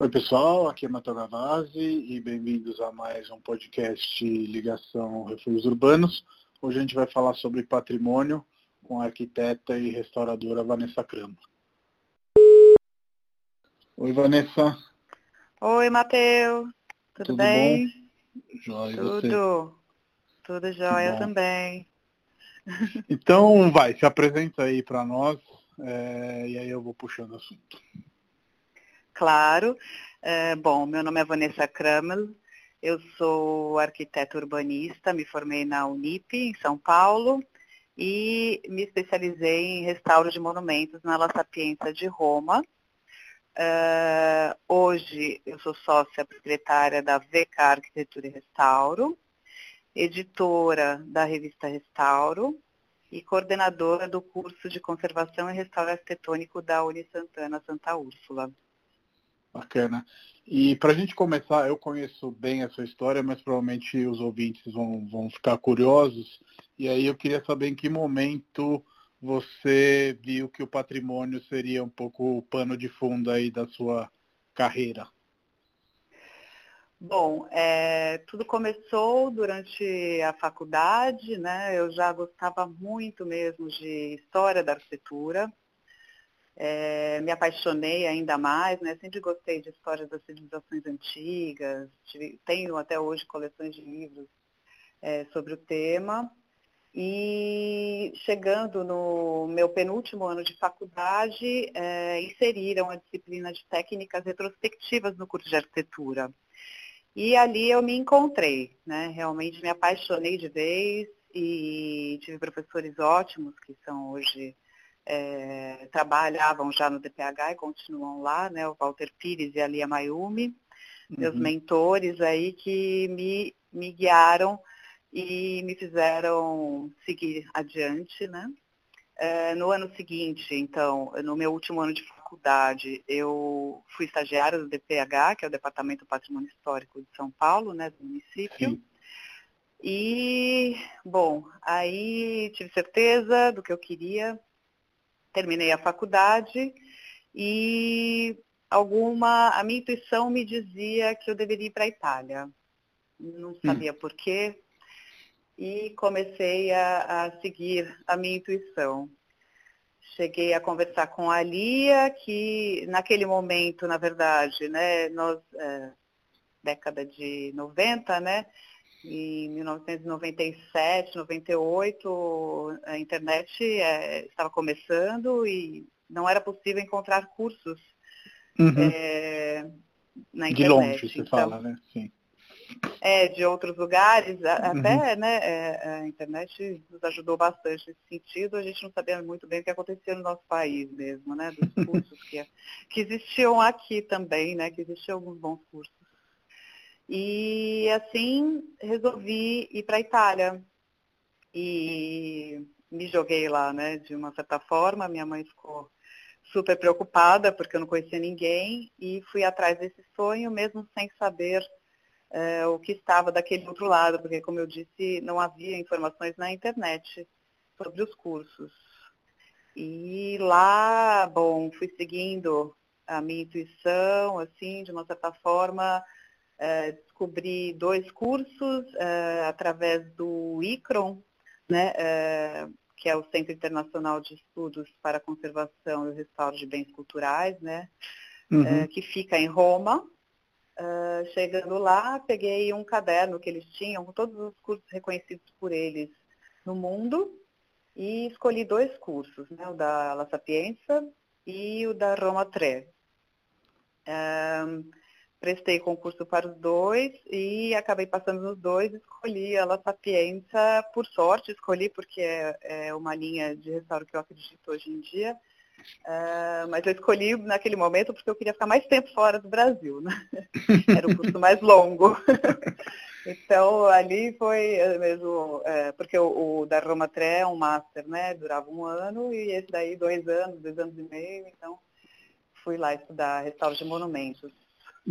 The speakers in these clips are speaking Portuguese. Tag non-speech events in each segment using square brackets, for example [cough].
Oi pessoal, aqui é Matheus Gavazzi e bem-vindos a mais um podcast Ligação Refúgios Urbanos. Hoje a gente vai falar sobre patrimônio com a arquiteta e restauradora Vanessa Crama. Oi Vanessa. Oi Matheus, tudo, Tudo bem? bom? E você? Tudo, tudo jóia bom. também. Então vai, se apresenta aí para nós é, e aí eu vou puxando o assunto. Claro. É, bom, meu nome é Vanessa Kramel, eu sou arquiteta urbanista, me formei na Unip, em São Paulo, e me especializei em restauro de monumentos na La Sapienza de Roma. É, hoje eu sou sócia proprietária da VK Arquitetura e Restauro, editora da revista Restauro e coordenadora do curso de conservação e restauro arquitetônico da Uni Santana Santa Úrsula. Bacana. E para a gente começar, eu conheço bem a sua história, mas provavelmente os ouvintes vão, vão ficar curiosos. E aí eu queria saber em que momento você viu que o patrimônio seria um pouco o pano de fundo aí da sua carreira. Bom, é, tudo começou durante a faculdade, né? Eu já gostava muito mesmo de história da arquitetura. É, me apaixonei ainda mais, né? Sempre gostei de histórias das civilizações antigas. Tive, tenho até hoje coleções de livros é, sobre o tema. E chegando no meu penúltimo ano de faculdade, é, inseriram a disciplina de técnicas retrospectivas no curso de arquitetura. E ali eu me encontrei, né? Realmente me apaixonei de vez e tive professores ótimos que são hoje é, trabalhavam já no DPH e continuam lá, né? O Walter Pires e a Lia Mayumi, meus Uhum. mentores aí que me, me guiaram e me fizeram seguir adiante, né? É, no ano seguinte, então, no meu último ano de faculdade, eu fui estagiária do DPH, que é o Departamento do Patrimônio Histórico de São Paulo, né, do município. Sim. E, bom, aí tive certeza do que eu queria, terminei a faculdade e alguma, a minha intuição me dizia que eu deveria ir para a Itália. Não sabia por quê e comecei a, a seguir a minha intuição. Cheguei a conversar com a Lia, que naquele momento, na verdade, né, nós, é, década de 90, né, em 1997, 98, a internet é, estava começando e não era possível encontrar cursos Uhum. é, na De internet. longe, você Então, fala, né? Sim. é, de outros lugares, Uhum. até né, é, a internet nos ajudou bastante nesse sentido, a gente não sabia muito bem o que acontecia no nosso país mesmo, né, dos cursos que, que existiam aqui também, né, que existiam alguns bons cursos. E assim resolvi ir para a Itália. E me joguei lá, né, de uma certa forma, minha mãe ficou super preocupada porque eu não conhecia ninguém. E fui atrás desse sonho mesmo sem saber é, o que estava daquele outro lado, porque, como eu disse, não havia informações na internet sobre os cursos. E lá, bom, fui seguindo a minha intuição, assim, de uma certa forma, é, descobri dois cursos é, através do ICRON, né, é, que é o Centro Internacional de Estudos para a Conservação e o Restauro de Bens Culturais, né, Uhum. que fica em Roma. Chegando lá, peguei um caderno que eles tinham, com todos os cursos reconhecidos por eles no mundo, e escolhi dois cursos, né, o da La Sapienza e o da Roma 3. Prestei concurso para os dois e acabei passando nos dois, escolhi a La Sapienza, por sorte escolhi porque é, é uma linha de restauro que eu acredito hoje em dia, ah, mas eu escolhi naquele momento porque eu queria ficar mais tempo fora do Brasil, né? [laughs] Era o curso mais longo. [laughs] então, ali foi eh, mesmo, eh, porque o, o da Roma Tre é um master, né? Durava um ano e esse daí dois anos, dois anos e meio, então fui lá estudar restauro de monumentos.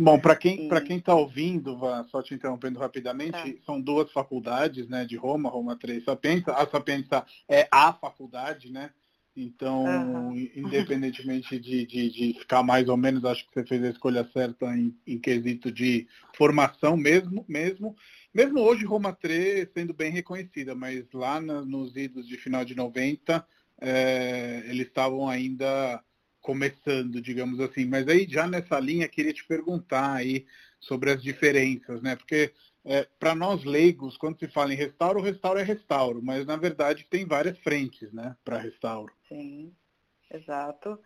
Bom, para quem para quem está ouvindo, Vá, só te interrompendo rapidamente, Tá. são duas faculdades, né, de Roma, Roma 3, Sapienza. A Sapienza é a faculdade, né? Então, uhum. independentemente de, de, de, ficar mais ou menos, acho que você fez a escolha certa em, em quesito de formação mesmo, mesmo. Mesmo hoje, Roma 3 sendo bem reconhecida, mas lá na, nos idos de final de 90, é, eles estavam ainda começando, digamos assim. Mas aí, já nessa linha, queria te perguntar aí sobre as diferenças, né? Porque é, para nós leigos, quando se fala em restauro, restauro é restauro, mas na verdade tem várias frentes, né, para restauro. Sim, exato.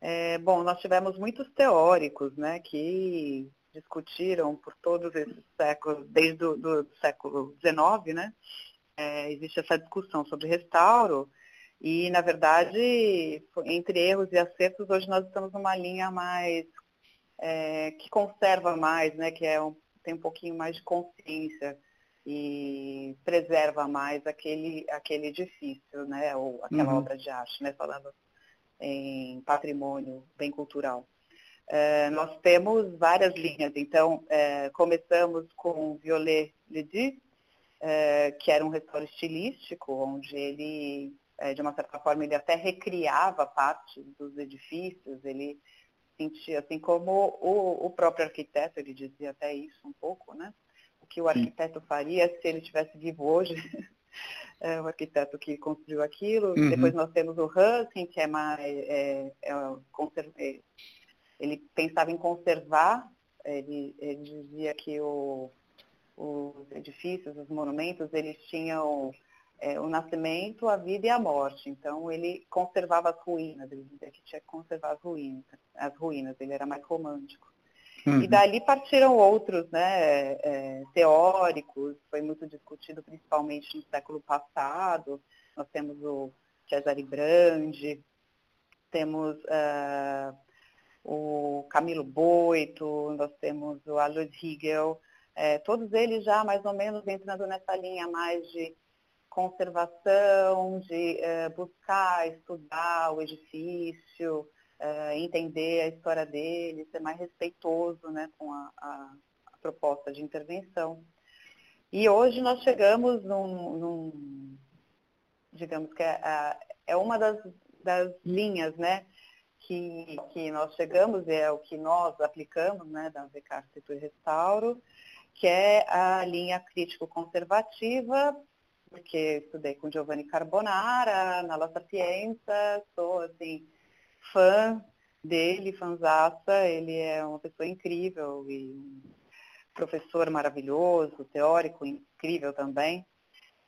É, bom, nós tivemos muitos teóricos, né, que discutiram por todos esses séculos, desde o do século XIX, né, é, existe essa discussão sobre restauro, e, na verdade, entre erros e acertos, hoje nós estamos numa linha mais é, que conserva mais, né, que é um tem um pouquinho mais de consciência e preserva mais aquele, aquele edifício, né, ou aquela uhum. obra de arte, né, falando em patrimônio bem cultural. É, nós temos várias linhas, então é, começamos com Violet Ledy, é, que era um restauro estilístico, onde ele, de uma certa forma, ele até recriava parte dos edifícios, ele sentir, assim como o, o próprio arquiteto, ele dizia até isso um pouco, né? O que o arquiteto Sim. faria se ele estivesse vivo hoje, [laughs] é o arquiteto que construiu aquilo. Uhum. Depois nós temos o Husking, que é mais. É, é, é, ele pensava em conservar, ele, ele dizia que o, os edifícios, os monumentos, eles tinham é, o nascimento, a vida e a morte. Então ele conservava as ruínas, ele dizia que tinha que conservar as ruínas, as ruínas, ele era mais romântico. Uhum. E dali partiram outros né, é, teóricos, foi muito discutido principalmente no século passado. Nós temos o Cesare Brandi, temos uh, o Camilo Boito, nós temos o Alois Hegel, é, todos eles já mais ou menos entrando nessa linha mais de conservação, de uh, buscar estudar o edifício, uh, entender a história dele, ser mais respeitoso né, com a, a, a, proposta de intervenção. E hoje nós chegamos num, num digamos que é, é uma das, das linhas né, que, que nós chegamos, e é o que nós aplicamos né, da VK Arquitetura e Restauro, que é a linha crítico-conservativa porque estudei com Giovanni Carbonara na La Sapienza, sou assim, fã dele, fanzaça, ele é uma pessoa incrível e professor maravilhoso, teórico incrível também.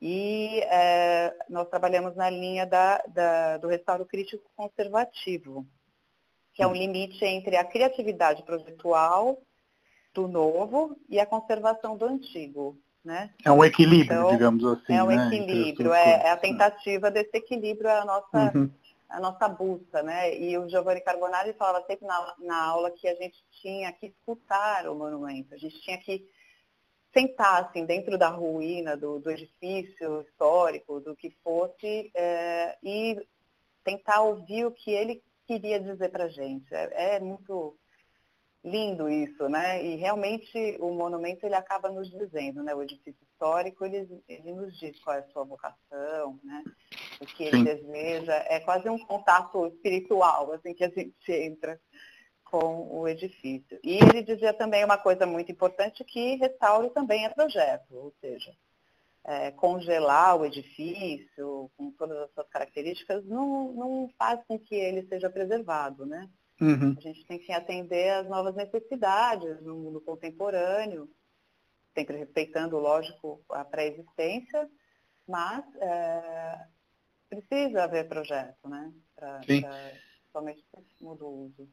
E é, nós trabalhamos na linha da, da, do restauro crítico conservativo, que é um limite entre a criatividade projetual do novo e a conservação do antigo. Né? É um equilíbrio, então, digamos assim. É um né? equilíbrio, é, é, a tentativa desse equilíbrio, é a nossa, uhum. a nossa busca, né? E o Giovanni Carbonari falava sempre na, na aula que a gente tinha que escutar o monumento, a gente tinha que sentar assim, dentro da ruína, do, do edifício histórico, do que fosse, é, e tentar ouvir o que ele queria dizer para a gente. É, é muito lindo isso, né? E realmente o monumento ele acaba nos dizendo, né? O edifício histórico ele, ele nos diz qual é a sua vocação, né? O que ele Sim. deseja. É quase um contato espiritual, assim, que a gente entra com o edifício. E ele dizia também uma coisa muito importante que restauro também é projeto, ou seja, é, congelar o edifício com todas as suas características não, não faz com que ele seja preservado, né? Uhum. A gente tem que atender às novas necessidades no mundo contemporâneo, sempre respeitando, lógico, a pré-existência, mas é, precisa haver projeto, né? Para somente muda o uso.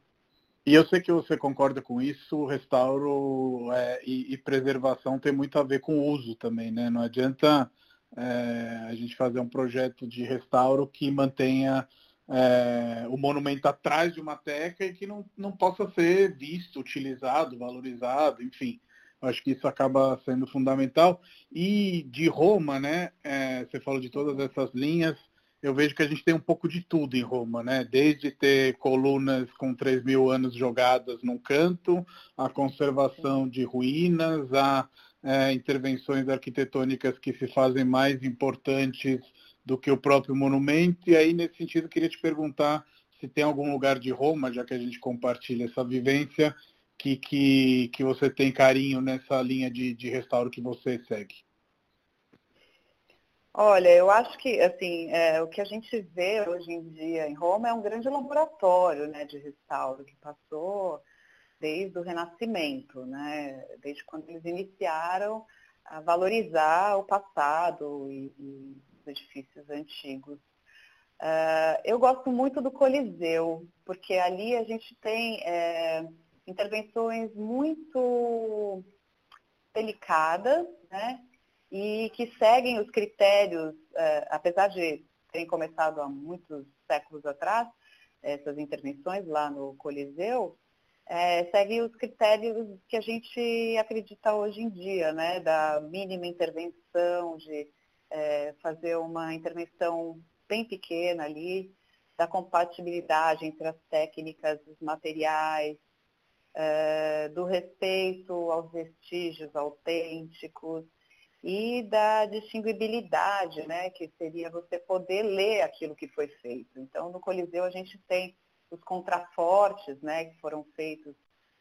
E eu sei que você concorda com isso, restauro é, e, e, preservação tem muito a ver com o uso também, né? Não adianta é, a gente fazer um projeto de restauro que mantenha é, o monumento atrás de uma teca e que não, não possa ser visto, utilizado, valorizado, enfim. Acho que isso acaba sendo fundamental. E de Roma, né? É, você falou de todas essas linhas. Eu vejo que a gente tem um pouco de tudo em Roma, né? Desde ter colunas com 3 mil anos jogadas num canto, a conservação de ruínas, a é, intervenções arquitetônicas que se fazem mais importantes do que o próprio monumento. E aí, nesse sentido, queria te perguntar se tem algum lugar de Roma, já que a gente compartilha essa vivência, que, que, que você tem carinho nessa linha de, de restauro que você segue. Olha, eu acho que assim, é, o que a gente vê hoje em dia em Roma é um grande laboratório né, de restauro que passou desde o Renascimento, né, desde quando eles iniciaram a valorizar o passado e, e edifícios antigos. Uh, eu gosto muito do Coliseu, porque ali a gente tem é, intervenções muito delicadas, né? E que seguem os critérios, é, apesar de terem começado há muitos séculos atrás, essas intervenções lá no Coliseu, é, seguem os critérios que a gente acredita hoje em dia, né? Da mínima intervenção, de é, fazer uma intervenção bem pequena ali, da compatibilidade entre as técnicas, os materiais, é, do respeito aos vestígios autênticos e da distinguibilidade, né, que seria você poder ler aquilo que foi feito. Então, no Coliseu a gente tem os contrafortes, né, que foram feitos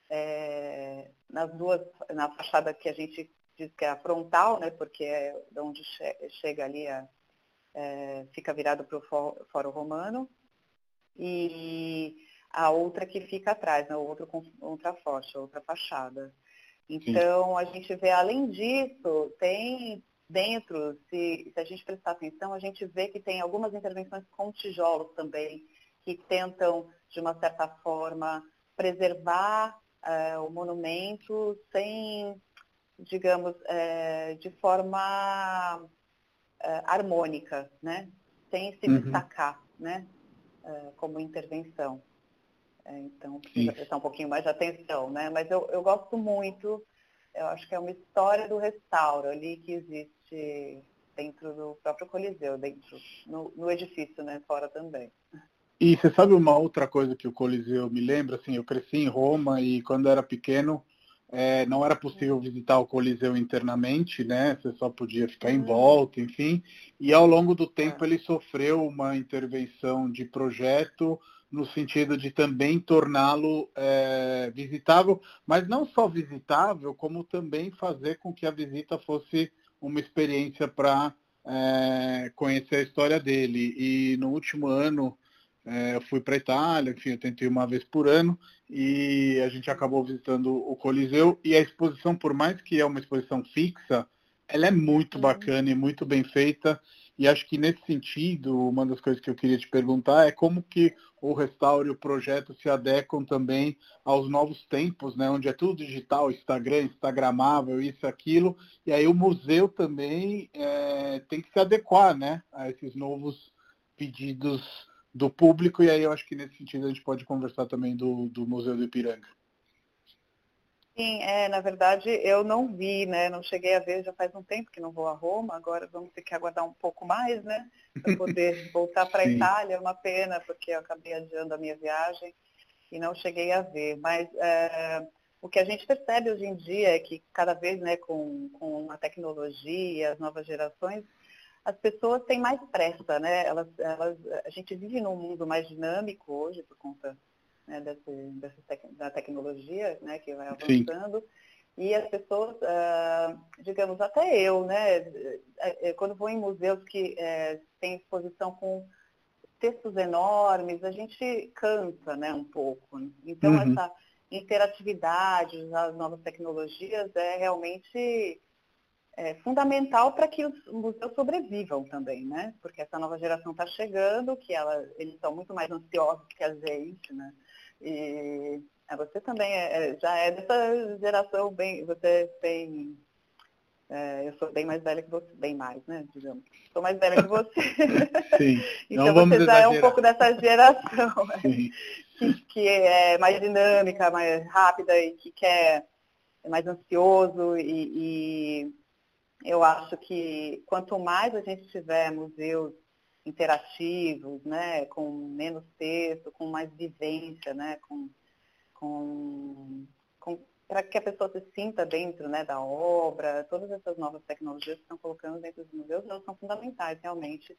é, nas duas, na fachada que a gente diz que é a frontal, né, porque é de onde che chega ali, a, é, fica virado para o Fórum Romano, e a outra que fica atrás, né, o outro contraforte, a outra fachada. Então, Sim. a gente vê, além disso, tem dentro, se, se a gente prestar atenção, a gente vê que tem algumas intervenções com tijolos também, que tentam, de uma certa forma, preservar uh, o monumento sem, digamos, uh, de forma uh, harmônica, né? sem se uhum. destacar né? como intervenção. É, então precisa Isso. prestar um pouquinho mais de atenção, né? Mas eu, eu gosto muito, eu acho que é uma história do restauro ali que existe dentro do próprio Coliseu, dentro, no, no edifício, né? Fora também. E você sabe uma outra coisa que o Coliseu me lembra? Assim, eu cresci em Roma e quando era pequeno é, não era possível visitar o Coliseu internamente, né? Você só podia ficar em hum. volta, enfim. E ao longo do tempo é. ele sofreu uma intervenção de projeto no sentido de também torná-lo é, visitável, mas não só visitável, como também fazer com que a visita fosse uma experiência para é, conhecer a história dele. E no último ano é, eu fui para a Itália, enfim, eu tentei uma vez por ano e a gente acabou visitando o Coliseu e a exposição, por mais que é uma exposição fixa, ela é muito uhum. bacana e muito bem feita e acho que nesse sentido, uma das coisas que eu queria te perguntar é como que o restauro e o projeto se adequam também aos novos tempos, né? Onde é tudo digital, Instagram, Instagramável, isso, aquilo. E aí o museu também é, tem que se adequar, né? A esses novos pedidos do público. E aí eu acho que nesse sentido a gente pode conversar também do, do Museu do Ipiranga. Sim, é, na verdade eu não vi, né? Não cheguei a ver, já faz um tempo que não vou a Roma, agora vamos ter que aguardar um pouco mais, né? Para poder [laughs] voltar para a Itália, é uma pena, porque eu acabei adiando a minha viagem e não cheguei a ver. Mas é, o que a gente percebe hoje em dia é que cada vez, né, com, com a tecnologia, as novas gerações, as pessoas têm mais pressa, né? Elas, elas, a gente vive num mundo mais dinâmico hoje por conta né, desse, desse tec da tecnologia né, que vai avançando. Sim. E as pessoas, uh, digamos, até eu, né, é, é, quando vou em museus que é, tem exposição com textos enormes, a gente cansa né, um pouco. Então, uhum. essa interatividade, as novas tecnologias é realmente é, fundamental para que os museus sobrevivam também, né? Porque essa nova geração está chegando, que ela, eles são muito mais ansiosos que a gente, né? E é, você também é, é, já é dessa geração bem, você tem. É, eu sou bem mais velha que você, bem mais, né? Digamos. Sou mais velha que você. [laughs] Sim. [laughs] então você já é um pouco dessa geração [laughs] né? que, que, é mais dinâmica, mais rápida e que quer é mais ansioso e, e eu acho que quanto mais a gente tiver museus interativos, né, com menos texto, com mais vivência, né, com, com, com para que a pessoa se sinta dentro né, da obra, todas essas novas tecnologias que estão colocando dentro dos museus, elas são fundamentais realmente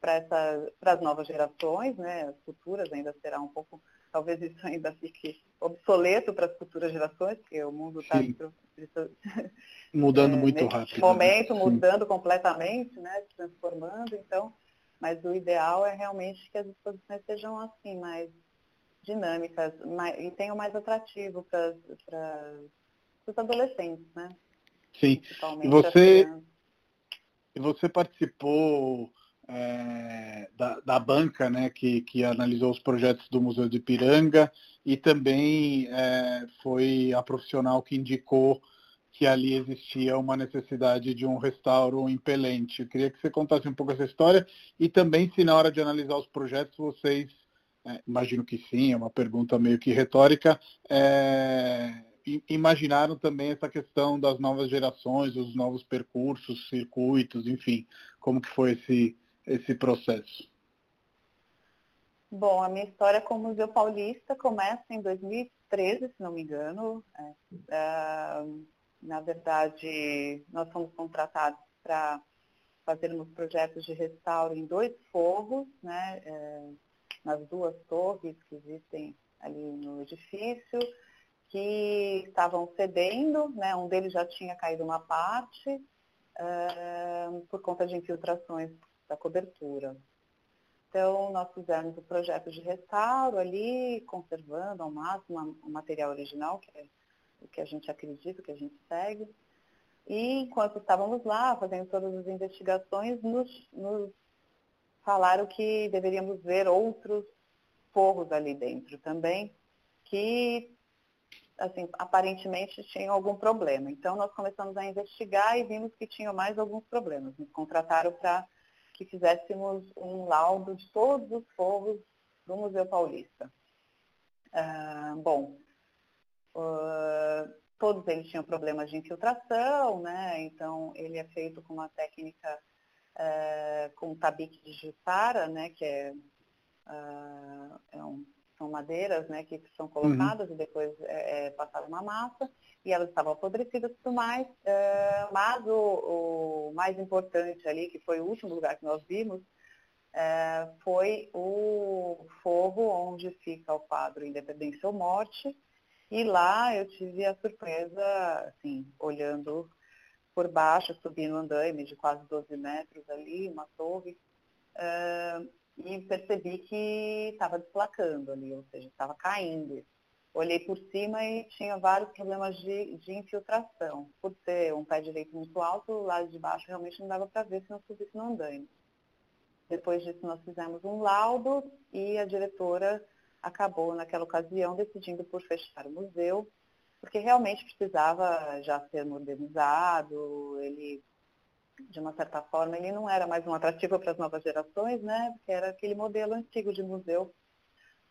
para as novas gerações, né, as futuras ainda será um pouco, talvez isso ainda fique obsoleto para as futuras gerações, porque o mundo está [laughs] mudando é, muito rápido. Nesse né? momento, né? mudando completamente, né, se transformando, então, mas o ideal é realmente que as exposições sejam assim, mais dinâmicas mais, e tenham mais atrativo para os adolescentes, né? Sim. E você, e você participou é, da, da, banca né, que, que analisou os projetos do Museu de Ipiranga e também é, foi a profissional que indicou que ali existia uma necessidade de um restauro impelente. Eu queria que você contasse um pouco essa história e também se na hora de analisar os projetos vocês, é, imagino que sim, é uma pergunta meio que retórica, é, imaginaram também essa questão das novas gerações, os novos percursos, circuitos, enfim, como que foi esse, esse processo? Bom, a minha história com o Museu Paulista começa em 2013, se não me engano. É, é, na verdade, nós fomos contratados para fazermos projetos de restauro em dois forros, né, é, nas duas torres que existem ali no edifício que estavam cedendo, né? um deles já tinha caído uma parte uh, por conta de infiltrações da cobertura. Então, nós fizemos o projeto de restauro ali, conservando ao máximo o material original, que é o que a gente acredita, o que a gente segue. E enquanto estávamos lá, fazendo todas as investigações, nos, nos falaram que deveríamos ver outros forros ali dentro também, que assim, aparentemente tinham algum problema. Então, nós começamos a investigar e vimos que tinham mais alguns problemas. Nos contrataram para que fizéssemos um laudo de todos os povos do Museu Paulista. Uh, bom, uh, todos eles tinham problemas de infiltração, né? então ele é feito com uma técnica uh, com tabique de jussara, né? que é, é um são madeiras né, que são colocadas uhum. e depois é, é, passada uma massa, e elas estavam apodrecidas e tudo mais, é, mas o, o, mais importante ali, que foi o último lugar que nós vimos, é, foi o forro onde fica o quadro Independência ou Morte, e lá eu tive a surpresa, assim, olhando por baixo, subindo um andaime de quase 12 metros ali, uma torre, é, e percebi que estava desplacando ali, ou seja, estava caindo. Olhei por cima e tinha vários problemas de, de infiltração. Por ser um pé direito muito alto, o lado de baixo realmente não dava para ver se não subisse no andaime. Depois disso, nós fizemos um laudo e a diretora acabou, naquela ocasião, decidindo por fechar o museu, porque realmente precisava já ser modernizado, ele de uma certa forma, ele não era mais um atrativo para as novas gerações, né? Porque era aquele modelo antigo de museu.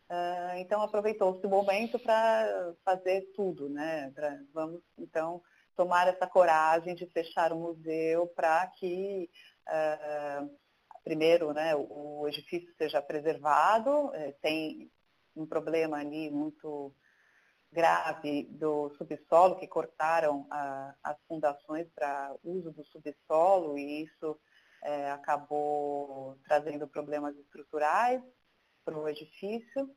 Uh, então aproveitou-se o momento para fazer tudo, né? Pra, vamos então tomar essa coragem de fechar o museu para que uh, primeiro, né, o, edifício seja preservado. Eh, tem um problema ali muito grave do subsolo, que cortaram a, as fundações para uso do subsolo e isso é, acabou trazendo problemas estruturais para o edifício.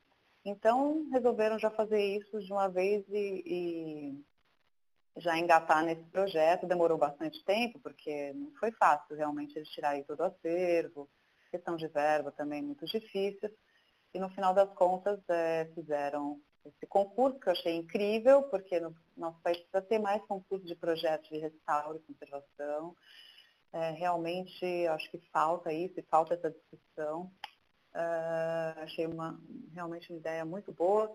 Então, resolveram já fazer isso de uma vez e, e, já engatar nesse projeto. Demorou bastante tempo, porque não foi fácil realmente eles tirarem todo o acervo, questão de verba também muito difícil. E no final das contas, é, fizeram esse concurso, que eu achei incrível, porque no nosso país precisa ter mais concurso de projetos de restauro e conservação. É, realmente, acho que falta isso e falta essa discussão. Uh, achei uma, realmente uma ideia muito boa.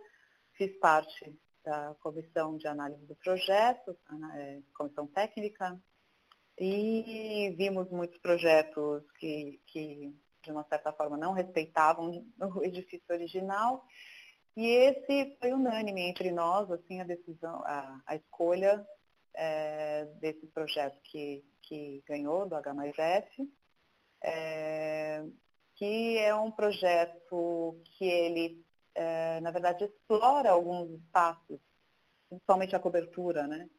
Fiz parte da comissão de análise do projeto, é, comissão técnica, e vimos muitos projetos que, que, de uma certa forma, não respeitavam o edifício original e esse foi unânime entre nós, assim, a decisão, a, a escolha é, desse projeto que, que ganhou do H mais F, é, que é um projeto que ele, é, na verdade, explora alguns espaços, principalmente a cobertura, né?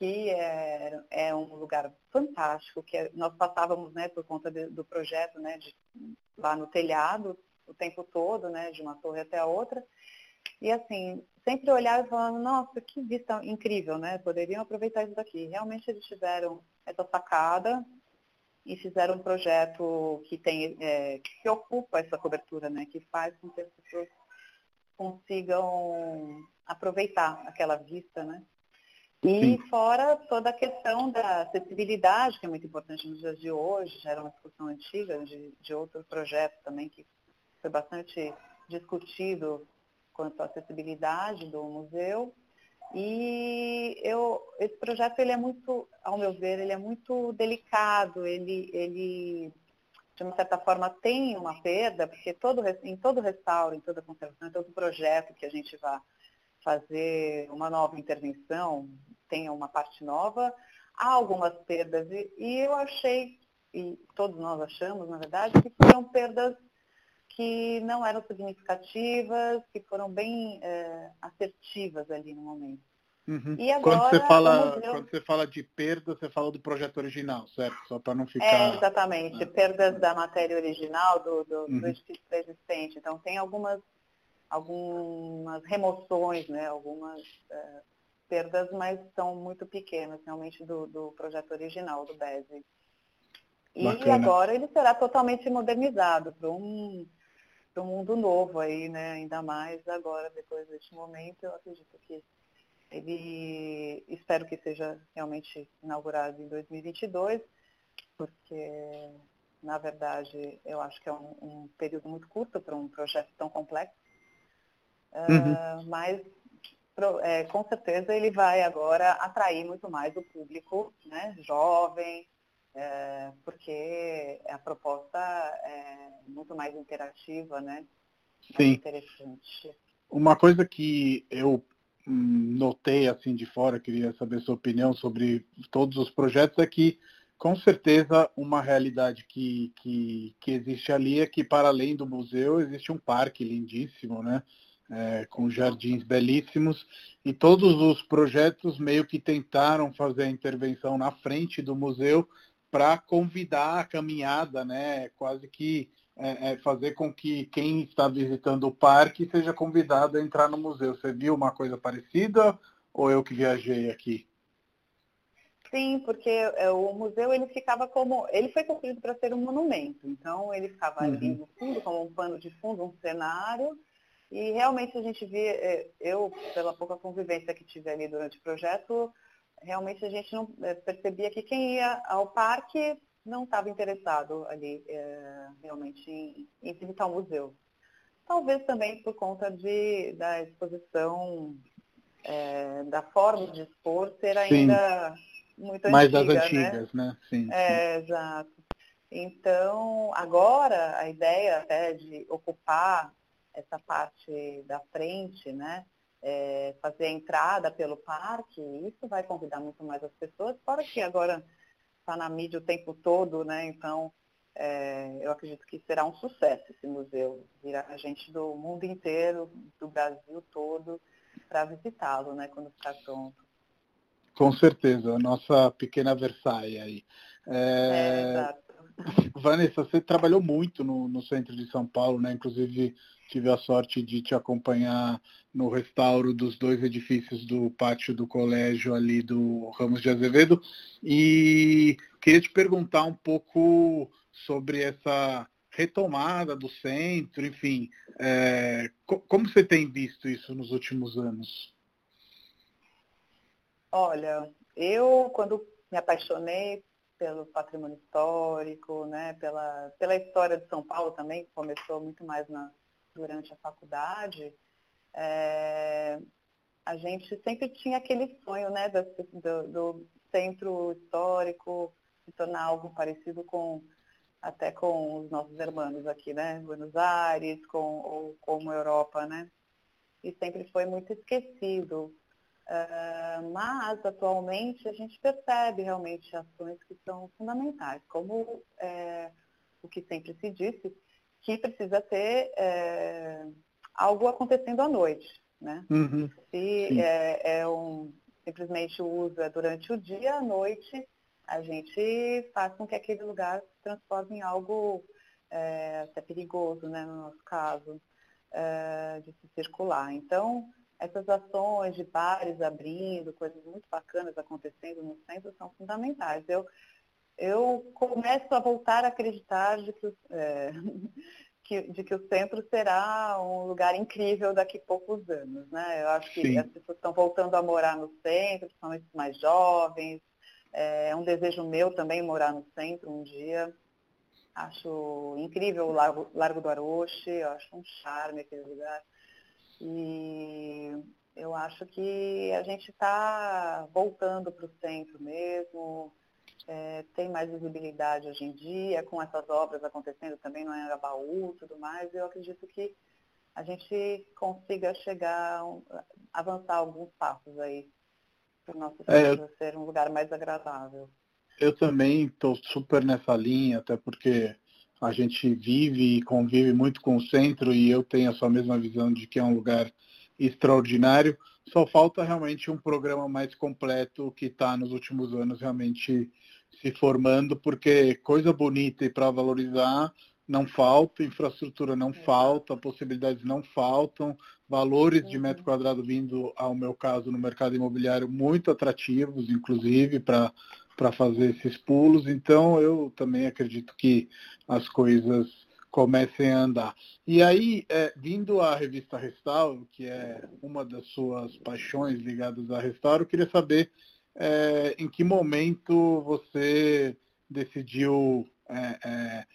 que é, é um lugar fantástico, que é, nós passávamos, né, por conta de, do projeto, né, de, lá no telhado, o tempo todo, né, de uma torre até a outra, e assim, sempre olhava e falando, nossa, que vista incrível, né, poderiam aproveitar isso daqui. Realmente eles tiveram essa sacada e fizeram um projeto que tem, é, que ocupa essa cobertura, né, que faz com que as pessoas consigam aproveitar aquela vista, né, e Sim. fora toda a questão da acessibilidade, que é muito importante nos dias de hoje, já era uma discussão antiga de, de outro projeto também que foi bastante discutido quanto à acessibilidade do museu. E eu, esse projeto ele é muito, ao meu ver, ele é muito delicado, ele, ele de uma certa forma tem uma perda, porque todo, em todo restauro, em toda conservação, em todo projeto que a gente vai fazer uma nova intervenção, tenha uma parte nova, há algumas perdas. E, e eu achei, e todos nós achamos, na verdade, que foram perdas que não eram significativas, que foram bem é, assertivas ali no momento. Uhum. E agora, quando, você fala, eu... quando você fala de perda, você fala do projeto original, certo? Só para não ficar. É, exatamente. É. Perdas da matéria original, do, do, uhum. do edifício existente. Então, tem algumas, algumas remoções, né? algumas é, perdas, mas são muito pequenas, realmente, do, do projeto original, do BESE. E Bacana. agora ele será totalmente modernizado para um, um mundo novo aí, né? Ainda mais agora, depois deste momento, eu acredito que ele espero que seja realmente inaugurado em 2022, porque na verdade eu acho que é um, um período muito curto para um projeto tão complexo. Uhum. Uh, mas é, com certeza ele vai agora atrair muito mais o público né, jovem, é, porque a proposta é muito mais interativa, né? Sim. interessante. Uma coisa que eu hum, notei assim de fora, queria saber sua opinião sobre todos os projetos, é que com certeza uma realidade que, que, que existe ali é que para além do museu existe um parque lindíssimo, né? é, com jardins belíssimos, e todos os projetos meio que tentaram fazer a intervenção na frente do museu para convidar a caminhada, né? quase que é, é, fazer com que quem está visitando o parque seja convidado a entrar no museu. Você viu uma coisa parecida ou eu que viajei aqui? Sim, porque é, o museu ele ficava como. Ele foi construído para ser um monumento. Então ele ficava uhum. ali no fundo, como um pano de fundo, um cenário, e realmente a gente via, é, eu, pela pouca convivência que tive ali durante o projeto, realmente a gente não é, percebia que quem ia ao parque não estava interessado ali é, realmente em, em, visitar o museu. Talvez também por conta de, da exposição, é, da forma de expor ser ainda sim. muito Mais antiga. Mais das antigas, né? né? Sim, é, sim. exato. Então, agora a ideia até de ocupar essa parte da frente, né? É, fazer a entrada pelo parque, isso vai convidar muito mais as pessoas, fora que agora está na mídia o tempo todo, né? Então, é, eu acredito que será um sucesso esse museu, virá gente do mundo inteiro, do Brasil todo, para visitá-lo, né? Quando ficar pronto. Com certeza, a nossa pequena Versailles aí. É, é exato. Vanessa, você trabalhou muito no, no, centro de São Paulo, né? Inclusive tive a sorte de te acompanhar no restauro dos dois edifícios do pátio do colégio ali do Ramos de Azevedo. E queria te perguntar um pouco sobre essa retomada do centro, enfim, é, como você tem visto isso nos últimos anos? Olha, eu quando me apaixonei pelo patrimônio histórico, né, pela, pela história de São Paulo também, que começou muito mais na, durante a faculdade, é, a gente sempre tinha aquele sonho né, do, do, centro histórico se tornar algo parecido com até com os nossos irmãos aqui, né? Buenos Aires, com, ou como Europa, né? E sempre foi muito esquecido. Uh, mas, atualmente, a gente percebe realmente ações que são fundamentais, como é, o que sempre se disse, que precisa ter é, algo acontecendo à noite. Né? Uhum, se é, é, um, simplesmente usa durante o dia, à noite, a gente faz com que aquele lugar se transforme em algo é, até perigoso, né, no nosso caso, é, de se circular. Então, essas ações de bares abrindo, coisas muito bacanas acontecendo no centro são fundamentais. Eu, eu começo a voltar a acreditar de que, é, [laughs] que, de que o centro será um lugar incrível daqui a poucos anos. Né? Eu acho que Sim. as pessoas estão voltando a morar no centro, principalmente os mais jovens. É um desejo meu também morar no centro um dia. Acho incrível o Largo, Largo do Aroche, acho um charme aquele lugar. E eu acho que a gente está voltando para o centro mesmo, é, tem mais visibilidade hoje em dia, com essas obras acontecendo também no Anhangabaú e tudo mais, eu acredito que a gente consiga chegar, avançar alguns passos aí para o nosso centro é, ser um lugar mais agradável. Eu também estou super nessa linha, até porque a gente vive e convive muito com o centro e eu tenho a sua mesma visão de que é um lugar extraordinário. Só falta realmente um programa mais completo que está nos últimos anos realmente se formando, porque coisa bonita e para valorizar não falta, infraestrutura não falta, possibilidades não faltam, valores de metro uhum. quadrado vindo, ao meu caso, no mercado imobiliário muito atrativos, inclusive, para fazer esses pulos. Então, eu também acredito que as coisas comecem a andar. E aí, é, vindo à revista Restauro, que é uma das suas paixões ligadas a Restauro, eu queria saber é, em que momento você decidiu é, é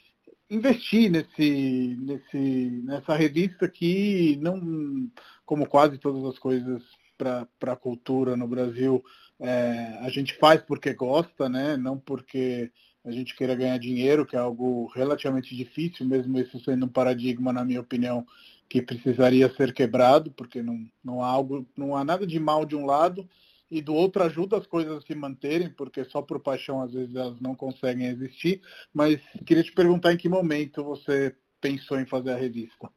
investir nesse, nesse, nessa revista que não, como quase todas as coisas para a cultura no Brasil, é, a gente faz porque gosta, né? Não porque a gente queira ganhar dinheiro, que é algo relativamente difícil, mesmo isso sendo um paradigma, na minha opinião, que precisaria ser quebrado, porque não, não há algo, não há nada de mal de um lado e do outro ajuda as coisas a se manterem, porque só por paixão às vezes elas não conseguem existir. Mas queria te perguntar em que momento você pensou em fazer a revista.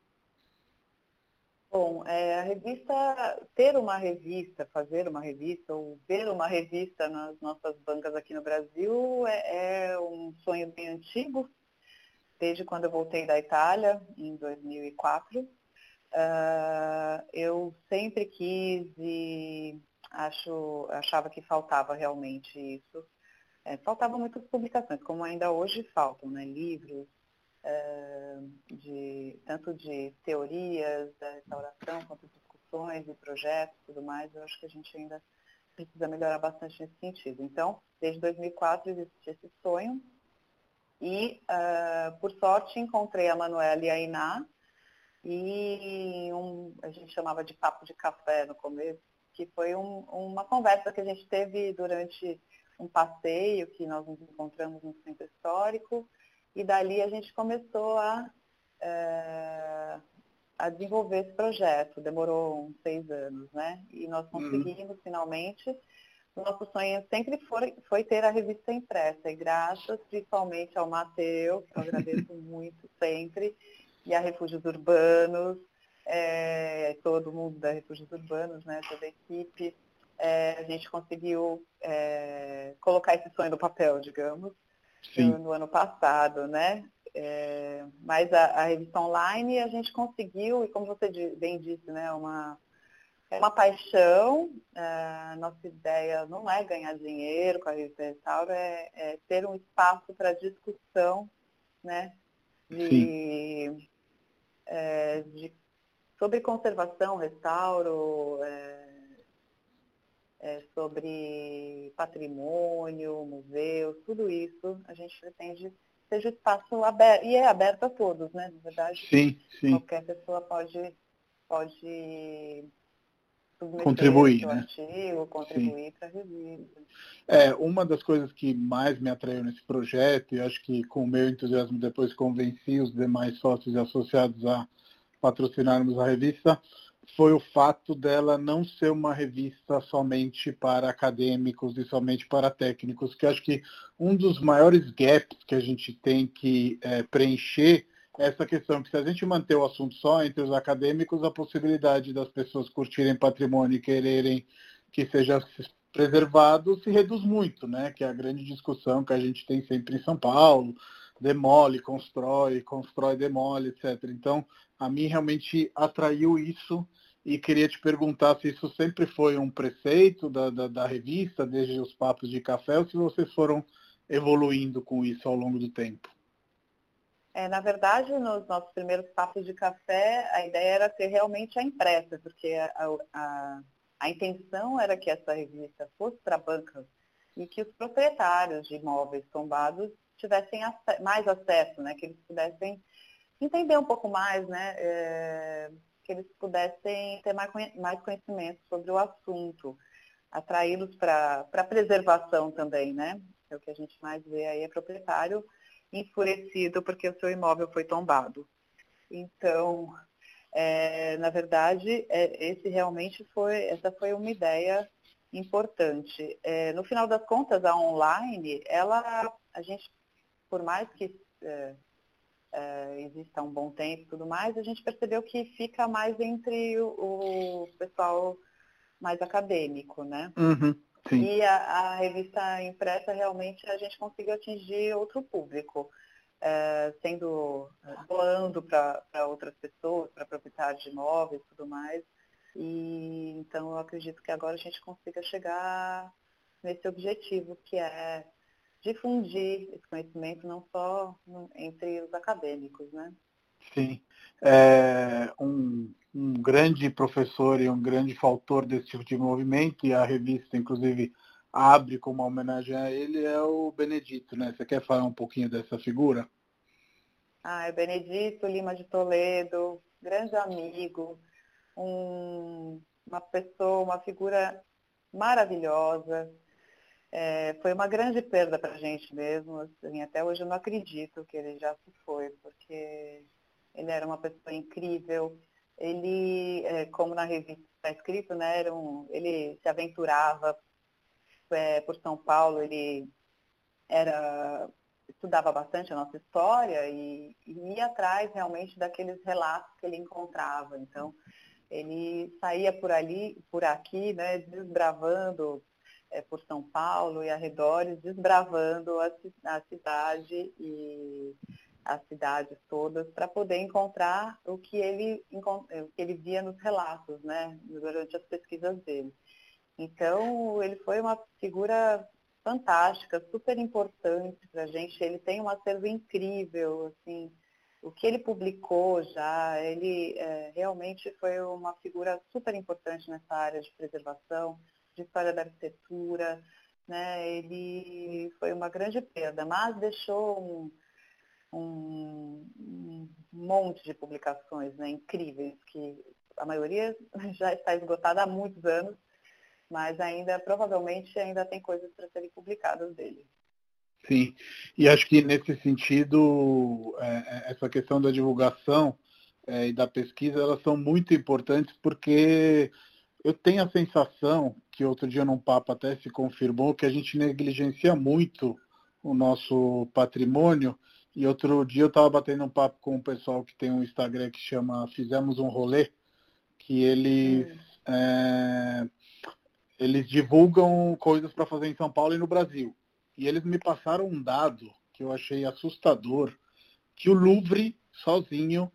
Bom, é, a revista, ter uma revista, fazer uma revista ou ver uma revista nas nossas bancas aqui no Brasil é, é um sonho bem antigo, desde quando eu voltei da Itália, em 2004. Uh, ah, eu sempre quis e acho, achava que faltava realmente isso. É, faltavam muitas publicações, como ainda hoje faltam, né? livros, de, tanto de teorias da restauração, quanto discussões e projetos e tudo mais, eu acho que a gente ainda precisa melhorar bastante nesse sentido. Então, desde 2004 existe esse sonho e, uh, por sorte, encontrei a Manuela e a Iná e um, a gente chamava de papo de café no começo, que foi um, uma conversa que a gente teve durante um passeio que nós nos encontramos no centro histórico e dali a gente começou a, é, a desenvolver esse projeto. Demorou uns seis anos, né? E nós uhum. conseguimos uhum. finalmente. Nosso sonho sempre foi, foi ter a revista impressa. E graças principalmente ao Matheus, que eu agradeço [laughs] muito sempre, e a Refúgios Urbanos, é, todo mundo da Refúgios Urbanos, né, toda a equipe, é, a gente conseguiu é, colocar esse sonho no papel, digamos no, no, ano passado, né? É, mas a, a, revista online a gente conseguiu, e como você bem disse, né, uma, é uma paixão. É, nossa ideia não é ganhar dinheiro com a revista Restauro, é, é ter um espaço para discussão né, de, de, sobre conservação, restauro, é, é, sobre patrimônio, museus, tudo isso a gente pretende seja espaço aberto, e é aberto a todos, né? Na verdade, sim, sim. qualquer pessoa pode, pode contribuir, né? artigo, contribuir para a revista. É, uma das coisas que mais me atraiu nesse projeto, e acho que com o meu entusiasmo depois convenci os demais sócios e associados a patrocinarmos a revista, foi o fato dela não ser uma revista somente para acadêmicos e somente para técnicos, que acho que um dos maiores gaps que a gente tem que é, preencher é essa questão que se a gente manter o assunto só entre os acadêmicos, a possibilidade das pessoas curtirem patrimônio e quererem que seja preservado se reduz muito, né? Que é a grande discussão que a gente tem sempre em São Paulo, demole, constrói, constrói, demole, etc. Então, a mim realmente atraiu isso e queria te perguntar se isso sempre foi um preceito da, da, da revista, desde os papos de café, ou se vocês foram evoluindo com isso ao longo do tempo. É, na verdade, nos nossos primeiros papos de café, a ideia era ter realmente a impressa, porque a, a, a intenção era que essa revista fosse para bancas e que os proprietários de imóveis tombados tivessem mais acesso, né, que eles pudessem entender um pouco mais, né, é, que eles pudessem ter mais, conhecimento sobre o assunto, atraí-los para a preservação também, né? É o que a gente mais vê aí, é proprietário enfurecido porque o seu imóvel foi tombado. Então, é, na verdade, é, esse realmente foi, essa foi uma ideia importante. É, no final das contas, a online, ela, a gente, por mais que é, é, exista um bom tempo e tudo mais, a gente percebeu que fica mais entre o, o pessoal mais acadêmico, né? Uhum. E a, a, revista impressa realmente a gente conseguiu atingir outro público, é, sendo doando para outras pessoas, para proprietários de imóveis e tudo mais. E então eu acredito que agora a gente consiga chegar nesse objetivo que é difundir esse conhecimento não só no, entre os acadêmicos, né? Sim. É, um, um grande professor e um grande faltor desse tipo de movimento, e a revista, inclusive, abre com uma homenagem a ele, é o Benedito, né? Você quer falar um pouquinho dessa figura? Ah, é Benedito Lima de Toledo, grande amigo, um, uma pessoa, uma figura maravilhosa, é, foi uma grande perda para a gente mesmo. Assim, até hoje eu não acredito que ele já se foi, porque ele era uma pessoa incrível. Ele, é, como na revista está escrito, né, era um, ele se aventurava é, por São Paulo, ele era, estudava bastante a nossa história e, e ia atrás realmente daqueles relatos que ele encontrava. Então, ele saía por ali, por aqui, né, desbravando é, por São Paulo e arredores, desbravando a, a cidade e as cidades todas para poder encontrar o que ele o que ele via nos relatos, né, durante as pesquisas dele. Então ele foi uma figura fantástica, super importante para a gente. Ele tem um acervo incrível, assim, o que ele publicou já, ele é, realmente foi uma figura super importante nessa área de preservação de história da arquitetura, né? Ele foi uma grande perda, mas deixou um, um, um monte de publicações né, incríveis, que a maioria [laughs] já está esgotada há muitos anos, mas ainda, provavelmente, ainda tem coisas para serem publicadas dele. Sim, e acho que nesse sentido, é, é, essa questão da divulgação é, e da pesquisa, elas são muito importantes porque eu tenho a sensação que outro dia num papo até se confirmou que a gente negligencia muito o nosso patrimônio. E outro dia eu estava batendo um papo com o pessoal que tem um Instagram que chama Fizemos um Rolê, que eles, hum. é, eles divulgam coisas para fazer em São Paulo e no Brasil. E eles me passaram um dado que eu achei assustador, que o Louvre sozinho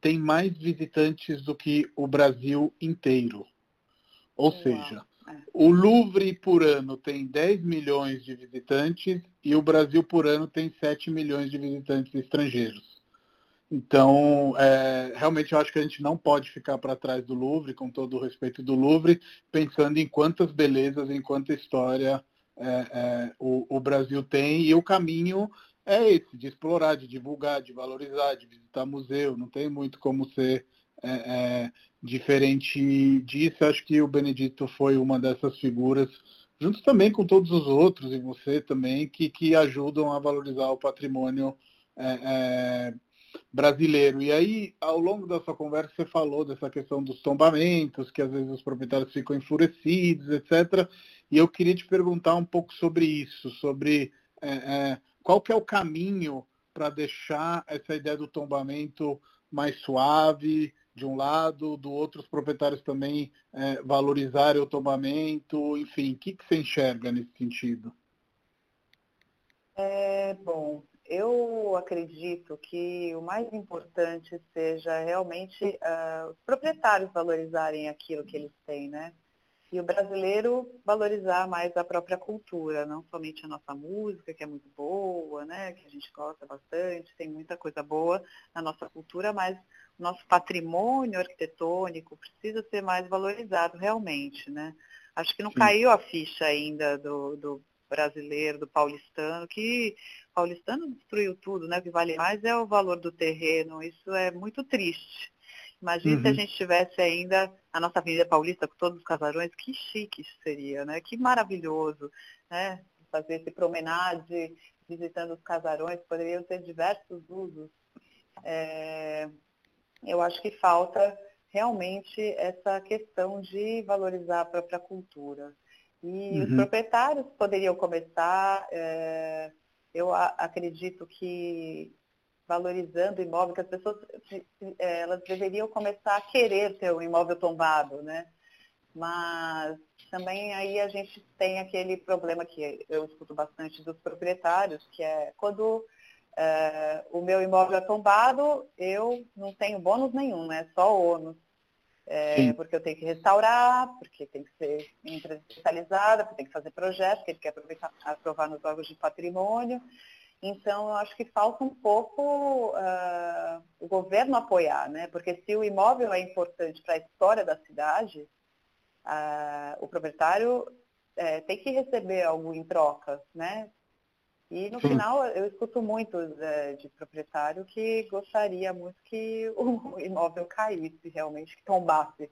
tem mais visitantes do que o Brasil inteiro. Ou seja, é. o Louvre por ano tem 10 milhões de visitantes e o Brasil por ano tem 7 milhões de visitantes estrangeiros. Então, é, realmente eu acho que a gente não pode ficar para trás do Louvre, com todo o respeito do Louvre, pensando em quantas belezas, em quanta história é, é, o, o Brasil tem e o caminho é esse, de explorar, de divulgar, de valorizar, de visitar museu. Não tem muito como ser é, é, diferente disso, acho que o Benedito foi uma dessas figuras, junto também com todos os outros, e você também, que, que ajudam a valorizar o patrimônio é, é, brasileiro. E aí, ao longo da sua conversa, você falou dessa questão dos tombamentos, que às vezes os proprietários ficam enfurecidos, etc. E eu queria te perguntar um pouco sobre isso, sobre é, é, qual que é o caminho para deixar essa ideia do tombamento mais suave, de um lado, do outro os proprietários também é, valorizarem o tombamento, enfim, o que, que você enxerga nesse sentido? É, bom, eu acredito que o mais importante seja realmente uh, os proprietários valorizarem aquilo que eles têm, né? E o brasileiro valorizar mais a própria cultura, não somente a nossa música, que é muito boa, né? Que a gente gosta bastante, tem muita coisa boa na nossa cultura, mas nosso patrimônio arquitetônico precisa ser mais valorizado realmente, né? Acho que não Sim. caiu a ficha ainda do, do brasileiro, do paulistano, que paulistano destruiu tudo, né? O que vale mais é o valor do terreno. Isso é muito triste. Imagina uhum. se a uhum. gente tivesse ainda a nossa Avenida Paulista com todos os casarões, que chique isso seria, né? Que maravilhoso, né? Fazer esse promenade visitando os casarões, poderiam ter diversos usos. É, eu acho que falta realmente essa questão de valorizar a própria cultura. E uhum. os proprietários poderiam começar, é, eu a, acredito que valorizando o imóvel, que as pessoas é, elas deveriam começar a querer ter um imóvel tombado, né? Mas também aí a gente tem aquele problema que eu escuto bastante dos proprietários, que é quando é, o meu imóvel é tombado, eu não tenho bônus nenhum, né? Só ônus. É, porque eu tenho que restaurar, porque tem que ser empresa especializada, porque tem que fazer projetos, porque ele quer aprovar nos órgãos de patrimônio. Então, eu acho que falta um pouco uh, o governo apoiar, né? Porque se o imóvel é importante para a história da cidade, uh, o proprietário uh, tem que receber algo em troca, né? E no Sim. final eu escuto muito uh, de proprietário que gostaria muito que o [laughs] imóvel caísse, realmente, que tombasse,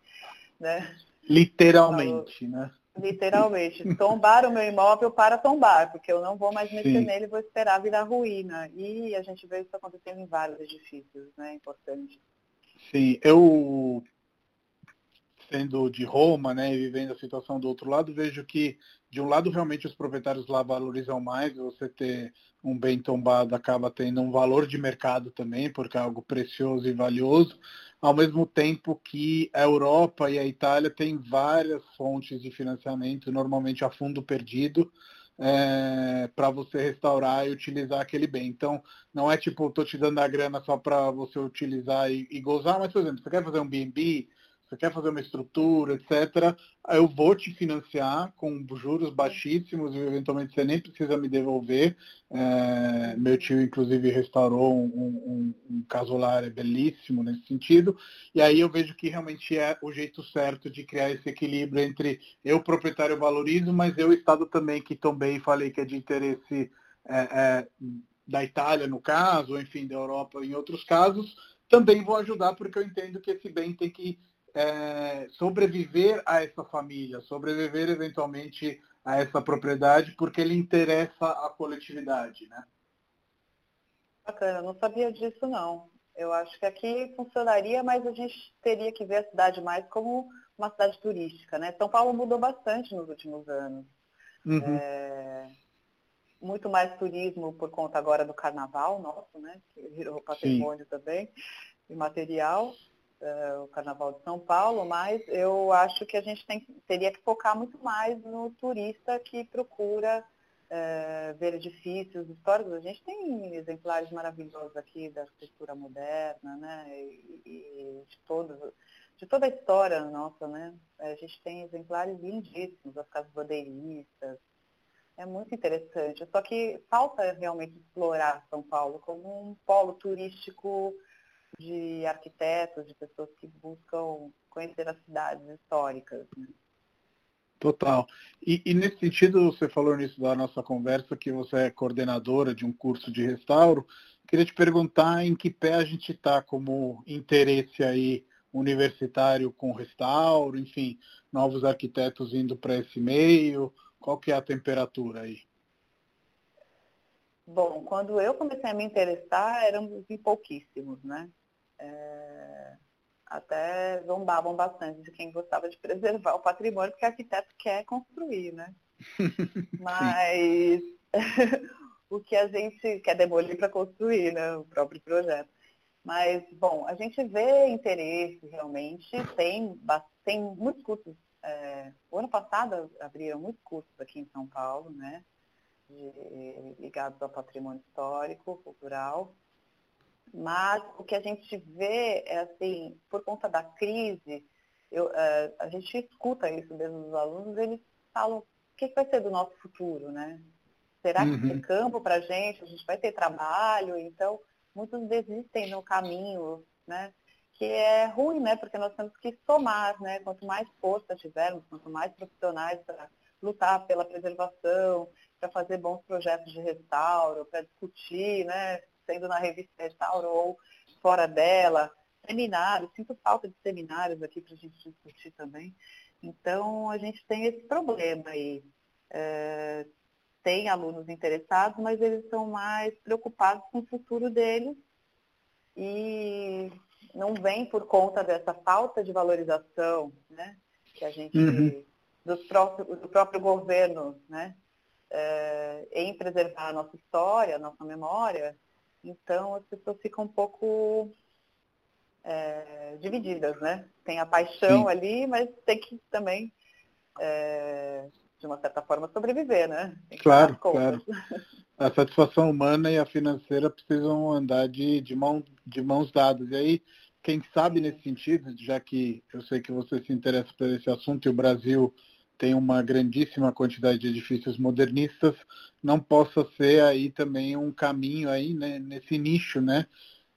né? Literalmente, então, né? Literalmente. Tombar o meu imóvel para tombar, porque eu não vou mais mexer Sim. nele, vou esperar virar ruína. E a gente vê isso acontecendo em vários edifícios, né? Importante. Sim, eu sendo de Roma, né, e vivendo a situação do outro lado, vejo que de um lado realmente os proprietários lá valorizam mais, você ter um bem tombado acaba tendo um valor de mercado também, porque é algo precioso e valioso, ao mesmo tempo que a Europa e a Itália têm várias fontes de financiamento, normalmente a fundo perdido, é, para você restaurar e utilizar aquele bem. Então, não é tipo, estou te dando a grana só para você utilizar e, e, gozar, mas, por exemplo, você quer fazer um B&B, você quer fazer uma estrutura, etc., eu vou te financiar com juros baixíssimos e eventualmente você nem precisa me devolver. É, meu tio, inclusive, restaurou um, um, um casolar belíssimo nesse sentido. E aí eu vejo que realmente é o jeito certo de criar esse equilíbrio entre eu, proprietário, valorizo, mas eu, Estado também, que também falei que é de interesse é, é, da Itália, no caso, ou enfim, da Europa em outros casos, também vou ajudar porque eu entendo que esse bem tem que é, sobreviver a essa família, sobreviver eventualmente a essa propriedade, porque ele interessa a coletividade, né? Bacana, não sabia disso não. Eu acho que aqui funcionaria, mas a gente teria que ver a cidade mais como uma cidade turística, né? São Paulo mudou bastante nos últimos anos. Uhum. É, muito mais turismo por conta agora do carnaval nosso, né? Que virou patrimônio Sim. também, imaterial uh, o Carnaval de São Paulo, mas eu acho que a gente tem, teria que focar muito mais no turista que procura uh, ver edifícios históricos. A gente tem exemplares maravilhosos aqui da arquitetura moderna, né? E, e de, todo, de toda a história nossa, né? A gente tem exemplares lindíssimos, as casas bandeiristas, é muito interessante. Só que falta realmente explorar São Paulo como um polo turístico de arquitetos, de pessoas que buscam conhecer as cidades históricas. Né? Total. E, e, nesse sentido, você falou nisso da nossa conversa que você é coordenadora de um curso de restauro. Queria te perguntar em que pé a gente está como interesse aí universitário com restauro, enfim, novos arquitetos indo para esse meio. Qual que é a temperatura aí? Bom, quando eu comecei a me interessar, éramos pouquíssimos, né? É, até zombavam bastante de quem gostava de preservar o patrimônio, porque arquiteto quer construir, né? [laughs] Mas [laughs] o que a gente quer demolir para construir, né? O próprio projeto. Mas, bom, a gente vê interesse realmente, tem, tem muitos cursos. É, o ano passado abriram muitos cursos aqui em São Paulo, né? De, ligados ao patrimônio histórico, cultural. Mas o que a gente vê é assim, por conta da crise, eu, uh, a gente escuta isso mesmo dos alunos, eles falam, o que vai ser do nosso futuro, né? Será que uhum. tem campo para a gente? A gente vai ter trabalho? Então, muitos desistem no caminho, né? Que é ruim, né? Porque nós temos que somar, né? Quanto mais força tivermos, quanto mais profissionais para lutar pela preservação, para fazer bons projetos de restauro, para discutir, né? Sendo na revista Restauro ou fora dela, seminários, sinto falta de seminários aqui para a gente discutir também. Então, a gente tem esse problema aí. É, tem alunos interessados, mas eles são mais preocupados com o futuro deles e não vem por conta dessa falta de valorização, né? Que a gente, uhum. do, próprio, do próprio governo, né? É, em preservar a nossa história, a nossa memória, então as pessoas ficam um pouco é, divididas, né? Tem a paixão Sim. ali, mas tem que também é, de uma certa forma, sobreviver, né? Claro, claro. [laughs] A satisfação humana e a financeira precisam andar de, de, mão, de mãos dadas. E aí, quem sabe nesse sentido, já que eu sei que você se interessa por esse assunto e o Brasil tem uma grandíssima quantidade de edifícios modernistas, não possa ser aí também um caminho aí, né, nesse nicho, né,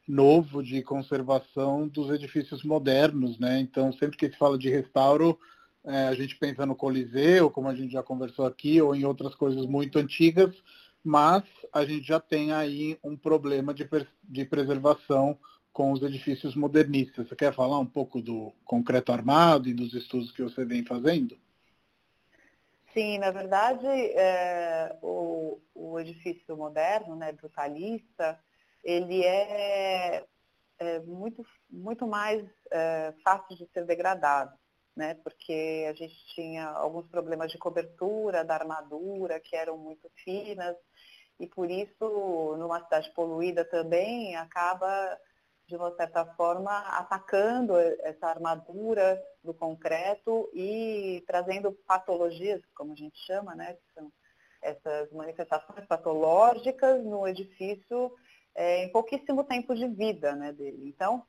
novo de conservação dos edifícios modernos, né? Então, sempre que se fala de restauro, é, a gente pensa no Coliseu, como a gente já conversou aqui, ou em outras coisas muito antigas, mas a gente já tem aí um problema de, de preservação com os edifícios modernistas. Você quer falar um pouco do concreto armado e dos estudos que você vem fazendo? Sim, na verdade, é, o, o, edifício moderno, né, brutalista, ele é, é muito, muito mais é, fácil de ser degradado né? Porque a gente tinha alguns problemas de cobertura da armadura que eram muito finas e por isso, numa cidade poluída também, acaba de uma certa forma atacando essa armadura do concreto e trazendo patologias, como a gente chama, né? Que são essas manifestações patológicas no edifício é, em pouquíssimo tempo de vida né, dele. Então,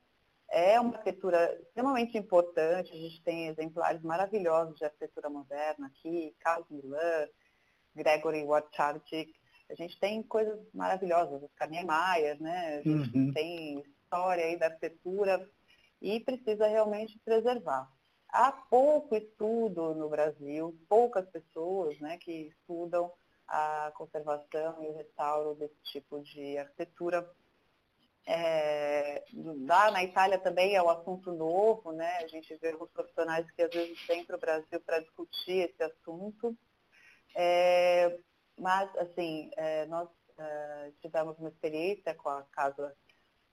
é uma arquitetura extremamente importante, a gente tem exemplares maravilhosos de arquitetura moderna aqui, Carlos Milan, Gregory Warcharczyk, a gente tem coisas maravilhosas, Oscar Niemeyer, né? A gente uhum. tem história aí da arquitetura e precisa realmente preservar. Há pouco estudo no Brasil, poucas pessoas né, que estudam a conservação e o restauro desse tipo de arquitetura é, lá na Itália também é um assunto novo, né? A gente vê alguns profissionais que às vezes vêm para o Brasil para discutir esse assunto. É, mas, assim, é, nós é, tivemos uma experiência com a casa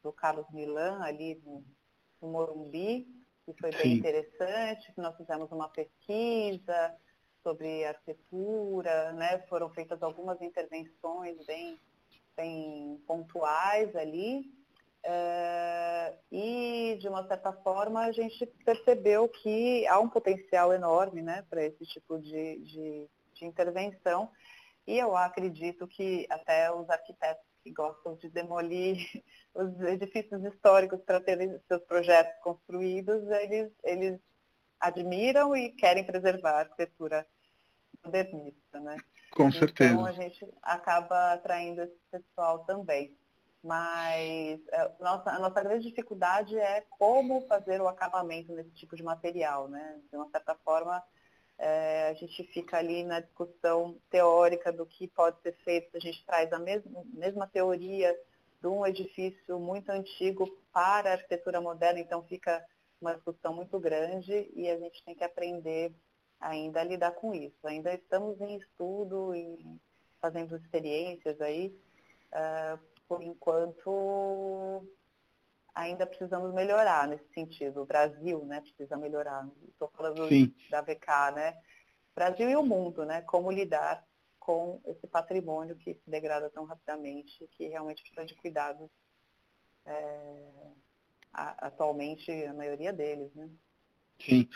do Carlos Milan, ali no, no Morumbi, que foi bem Sim. interessante, que nós fizemos uma pesquisa sobre arquitetura, né? Foram feitas algumas intervenções bem, bem pontuais ali. Uh, e, de uma certa forma, a gente percebeu que há um potencial enorme né, para esse tipo de, de, de, intervenção. E eu acredito que até os arquitetos que gostam de demolir [laughs] os edifícios históricos para terem seus projetos construídos, eles, eles admiram e querem preservar a arquitetura modernista. Né? Com certeza. Então, a gente acaba atraindo esse pessoal também mas é, nossa, a nossa grande dificuldade é como fazer o acabamento nesse tipo de material, né? De uma certa forma, é, a gente fica ali na discussão teórica do que pode ser feito, a gente traz a mesma, mesma teoria de um edifício muito antigo para a arquitetura moderna, então fica uma discussão muito grande e a gente tem que aprender ainda a lidar com isso. Ainda estamos em estudo e fazendo experiências aí, uh, por enquanto, ainda precisamos melhorar nesse sentido. O Brasil né, precisa melhorar. Estou falando Sim. da VK, né? Brasil e o mundo, né? Como lidar com esse patrimônio que se degrada tão rapidamente, que realmente precisa de cuidados é, atualmente a maioria deles. Né? Sim.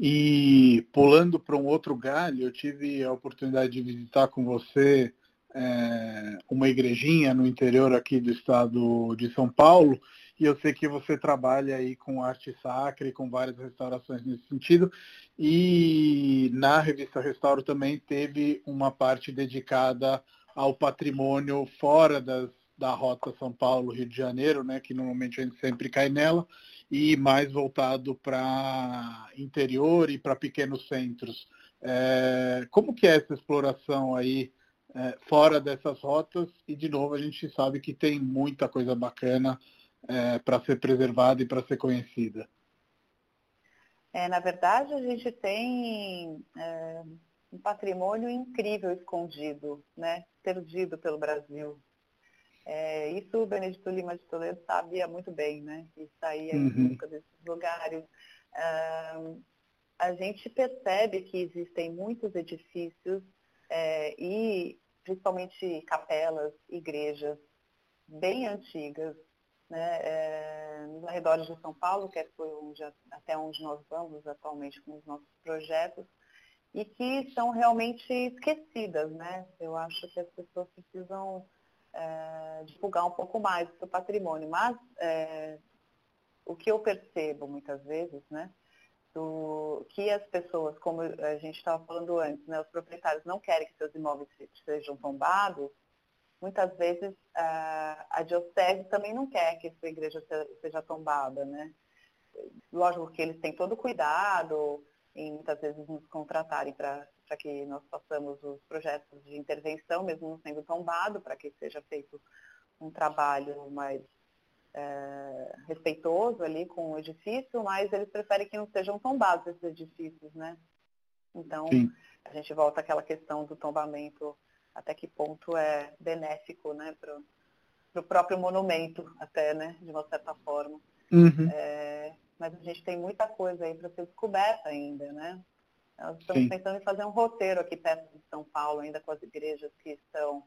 E pulando para um outro galho, eu tive a oportunidade de visitar com você é, uma igrejinha no interior aqui do estado de São Paulo, e eu sei que você trabalha aí com arte sacra e com várias restaurações nesse sentido. E na revista Restauro também teve uma parte dedicada ao patrimônio fora das, da rota São Paulo-Rio de Janeiro, né, que normalmente a gente sempre cai nela, e mais voltado para interior e para pequenos centros. É, como que é essa exploração aí é, fora dessas rotas? E, de novo, a gente sabe que tem muita coisa bacana é, para ser preservada e para ser conhecida. É, na verdade, a gente tem é, um patrimônio incrível escondido, né? perdido pelo Brasil. É, isso o Benedito Lima de Toledo sabia muito bem, né? E saía uhum. em busca desses lugares. A gente percebe que existem muitos edifícios é, e principalmente capelas, igrejas bem antigas, né, é, nos arredores de São Paulo, que é onde, até onde nós vamos atualmente com os nossos projetos, e que são realmente esquecidas. Né? Eu acho que as pessoas precisam é, divulgar um pouco mais do seu patrimônio. Mas é, o que eu percebo muitas vezes, né, do, que as pessoas, como a gente estava falando antes, né, os proprietários não querem que seus imóveis sejam tombados, muitas vezes a, diocese também não quer que sua igreja seja tombada, né? Lógico que eles têm todo o cuidado em muitas vezes nos contratarem para que nós façamos os projetos de intervenção, mesmo não sendo tombado, para que seja feito um trabalho mais é, respeitoso ali com o edifício, mas eles preferem que não sejam tombados esses edifícios, né? Então, Sim. a gente volta àquela questão do tombamento até que ponto é benéfico né, para o próprio monumento, até, né, de uma certa forma. Uhum. É, mas a gente tem muita coisa aí para ser descoberta ainda, né? Nós estamos Sim. pensando em fazer um roteiro aqui perto de São Paulo, ainda com as igrejas que estão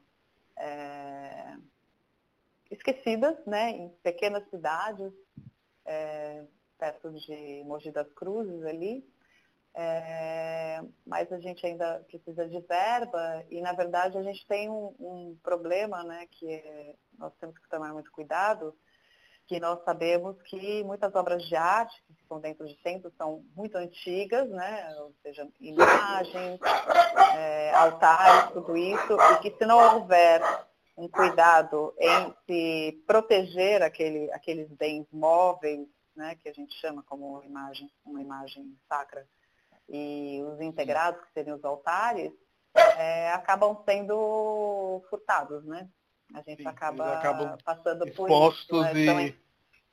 é, esquecidas, né, em pequenas cidades, é, perto de Mogi das Cruzes ali, é, mas a gente ainda precisa de verba e, na verdade, a gente tem um, um problema, né, que é, nós temos que tomar muito cuidado, que nós sabemos que muitas obras de arte que ficam dentro de centros são muito antigas, né, ou seja, imagens, é, altares, tudo isso, e que se não houver um cuidado em se proteger aquele, aqueles bens móveis, né, que a gente chama como imagem, uma imagem sacra, e os integrados, que seriam os altares, é, acabam sendo furtados, né? A gente Sim, acaba passando por isso. Né? E...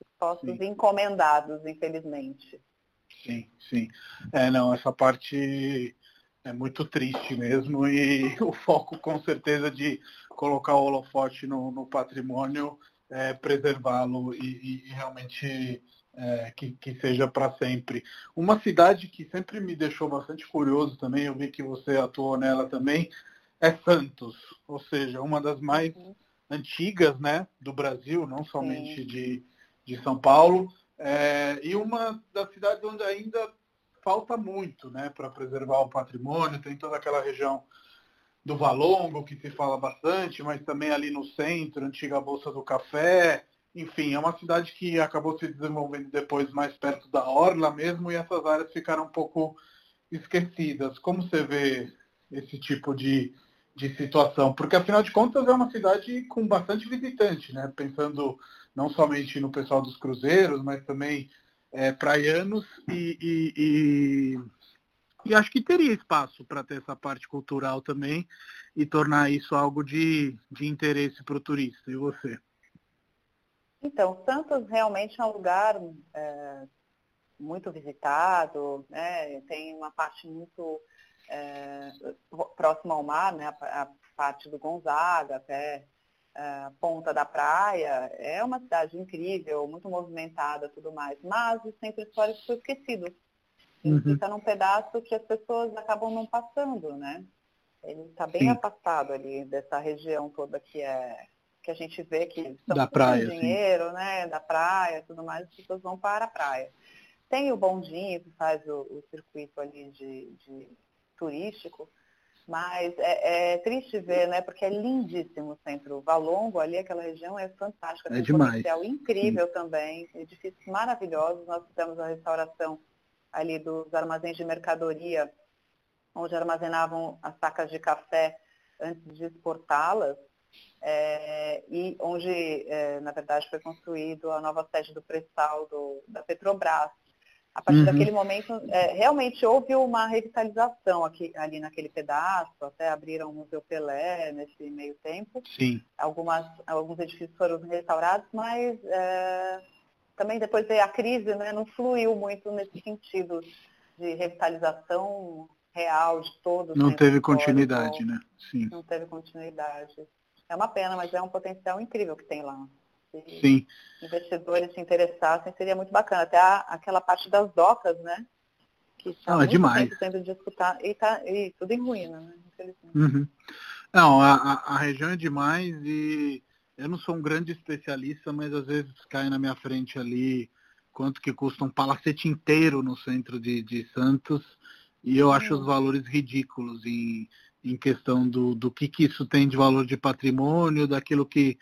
expostos e encomendados, infelizmente. Sim, sim. É, não, essa parte é muito triste mesmo e [laughs] o foco com certeza de colocar o holofote no, no patrimônio, é, preservá-lo e, e, realmente é, que, que, seja para sempre. Uma cidade que sempre me deixou bastante curioso também, eu vi que você atuou nela também, é Santos, ou seja, uma das mais uhum. antigas né, do Brasil, não somente de, de São Paulo, é, e uma das cidades onde ainda falta muito né, para preservar o patrimônio, tem toda aquela região do Valongo, que se fala bastante, mas também ali no centro, antiga Bolsa do Café, enfim, é uma cidade que acabou se desenvolvendo depois mais perto da Orla mesmo e essas áreas ficaram um pouco esquecidas. Como você vê esse tipo de, de situação? Porque, afinal de contas, é uma cidade com bastante visitante, né? Pensando não somente no pessoal dos cruzeiros, mas também é, praianos e, e, e, e acho que teria espaço para ter essa parte cultural também e tornar isso algo de, de interesse para o turista. E você? Então, Santos realmente é um lugar é, muito visitado, né? tem uma parte muito é, próxima ao mar, né? a, a parte do Gonzaga, até é, a ponta da praia. É uma cidade incrível, muito movimentada tudo mais, mas os centros históricos são esquecidos. Uhum. Fica num pedaço que as pessoas acabam não passando, né? Ele está bem Sim. afastado ali dessa região toda que é que a gente vê que estão da praia, dinheiro, sim. né? Da praia tudo mais, as pessoas vão para a praia. Tem o bondinho que faz o, o circuito ali de, de turístico, mas é, é, triste ver, né? Porque é lindíssimo o centro. Valongo, ali, aquela região é fantástica. Tem é um potencial incrível Sim. também. Edifícios maravilhosos. Nós fizemos a restauração ali dos armazéns de mercadoria, onde armazenavam as sacas de café antes de exportá-las. É, e onde, é, na verdade, foi construído a nova sede do pré-sal da Petrobras. A partir uhum. daquele momento, é, realmente houve uma revitalização aqui, ali naquele pedaço, até abriram o Museu Pelé nesse meio tempo. Sim. Algumas, alguns edifícios foram restaurados, mas é, também depois a crise né, não fluiu muito nesse sentido de revitalização real de todos. Não teve continuidade, né? Sim. Não teve continuidade. É uma pena, mas é um potencial incrível que tem lá se Sim. investidores se interessassem, seria muito bacana. Até a, aquela parte das docas, né? Que está Não, é demais. sendo disputar e, tá, e tudo em ruína, né? Uhum. Não, a, a, região é demais e eu não sou um grande especialista, mas às vezes cai na minha frente ali quanto que custa um palacete inteiro no centro de, de Santos e eu acho os valores ridículos em, em questão do, do que, que isso tem de valor de patrimônio, daquilo que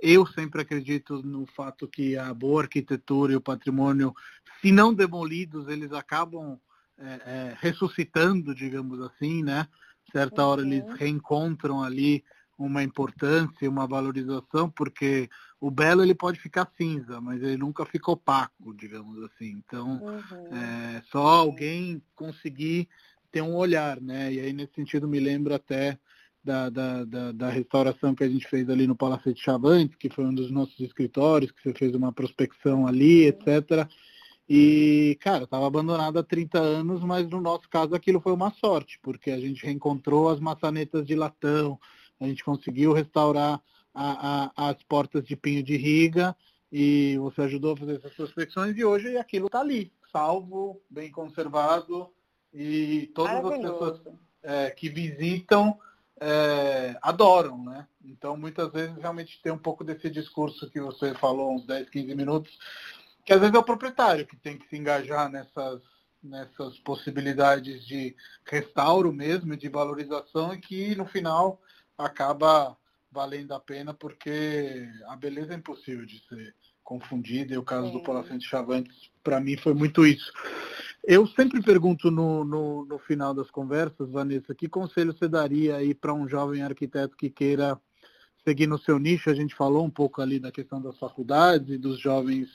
eu sempre acredito no fato que a boa arquitetura e o patrimônio, se não demolidos, eles acabam é, é, ressuscitando, digamos assim, né? Certa uhum. hora eles uhum. reencontram ali uma importância, uma valorização, porque o belo ele pode ficar cinza, mas ele nunca fica opaco, digamos assim. Então, uhum. é, só alguém conseguir ter um olhar, né? E aí nesse sentido me lembra até da, da, da, da, restauração que a gente fez ali no Palacete Chavantes, que foi um dos nossos escritórios, que você fez uma prospecção ali, etc. E, cara, estava abandonado há 30 anos, mas no nosso caso aquilo foi uma sorte, porque a gente reencontrou as maçanetas de latão, a gente conseguiu restaurar a, a, as portas de pinho de riga, e você ajudou a fazer essas prospecções, e hoje aquilo está ali, salvo, bem conservado, e todas as pessoas é, que visitam é, adoram, né? Então, muitas vezes, realmente tem um pouco desse discurso que você falou, uns 10, 15 minutos, que às vezes é o proprietário que tem que se engajar nessas, nessas possibilidades de restauro mesmo, de valorização, e que no final acaba valendo a pena, porque a beleza é impossível de ser confundida, e o caso Sim. do Palacete Chavantes, para mim, foi muito isso. Eu sempre pergunto no, no, no, final das conversas, Vanessa, que conselho você daria aí para um jovem arquiteto que queira seguir no seu nicho? A gente falou um pouco ali da questão das faculdades e dos jovens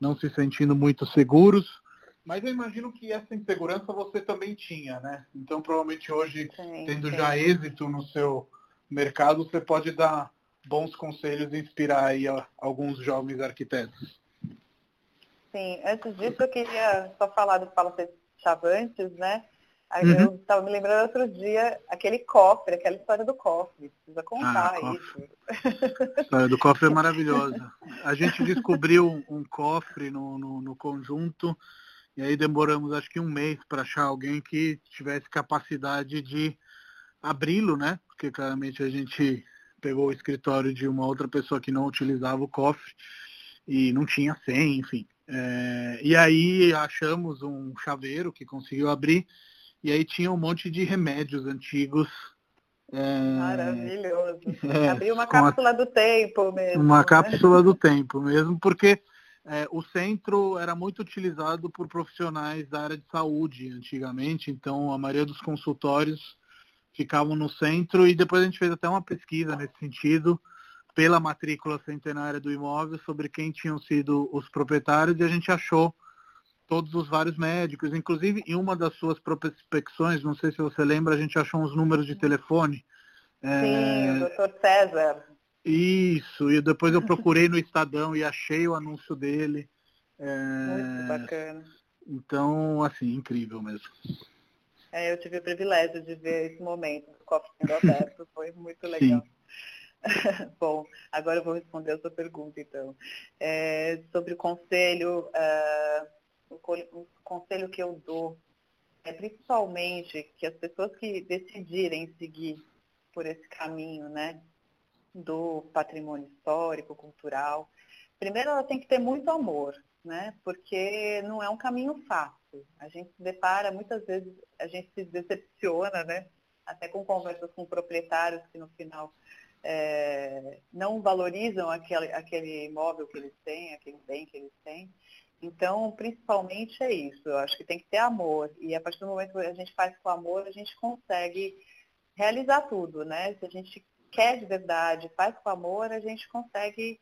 não se sentindo muito seguros, mas eu imagino que essa insegurança você também tinha, né? Então, provavelmente hoje, sim, tendo sim. já êxito no seu mercado, você pode dar bons conselhos e inspirar aí alguns jovens arquitetos. Sim, antes disso eu queria só falar do Palacete Chavantes, né? Aí uhum. eu estava me lembrando outro dia aquele cofre, aquela história do cofre. Precisa contar ah, isso. A história do cofre é [laughs] maravilhosa. A gente descobriu um cofre no, no, no conjunto e aí demoramos acho que um mês para achar alguém que tivesse capacidade de abri-lo, né? Porque claramente a gente pegou o escritório de uma outra pessoa que não utilizava o cofre e não tinha senha, enfim. É, e aí achamos um chaveiro que conseguiu abrir, e aí tinha um monte de remédios antigos. É, Maravilhoso. [laughs] É, Abriu uma cápsula a, do tempo mesmo. Uma né? cápsula do [laughs] tempo mesmo, porque é, o centro era muito utilizado por profissionais da área de saúde antigamente, então a maioria dos consultórios ficavam no centro e depois a gente fez até uma pesquisa nesse sentido pela matrícula centenária do imóvel sobre quem tinham sido os proprietários e a gente achou todos os vários médicos, inclusive em uma das suas prospecções, não sei se você lembra, a gente achou uns números de telefone. Sim, é... o doutor César. Isso, e depois eu procurei no Estadão e achei o anúncio dele. É... Muito bacana. Então, assim, incrível mesmo. É, eu tive o privilégio de ver esse momento do copo sendo aberto, foi muito legal. Sim. [laughs] Bom, agora eu vou responder a sua pergunta, então. É, sobre o conselho, uh, o, conselho que eu dou é principalmente que as pessoas que decidirem seguir por esse caminho, né, do patrimônio histórico, cultural. Primeiro, ela tem que ter muito amor, né? Porque não é um caminho fácil. A gente se depara, muitas vezes, a gente se decepciona, né? Até com conversas com proprietários que no final é, não valorizam aquele, aquele imóvel que eles têm, aquele bem que eles têm. Então, principalmente é isso. Eu acho que tem que ter amor. E a partir do momento que a gente faz com amor, a gente consegue realizar tudo, né? Se a gente quer de verdade, faz com amor, a gente consegue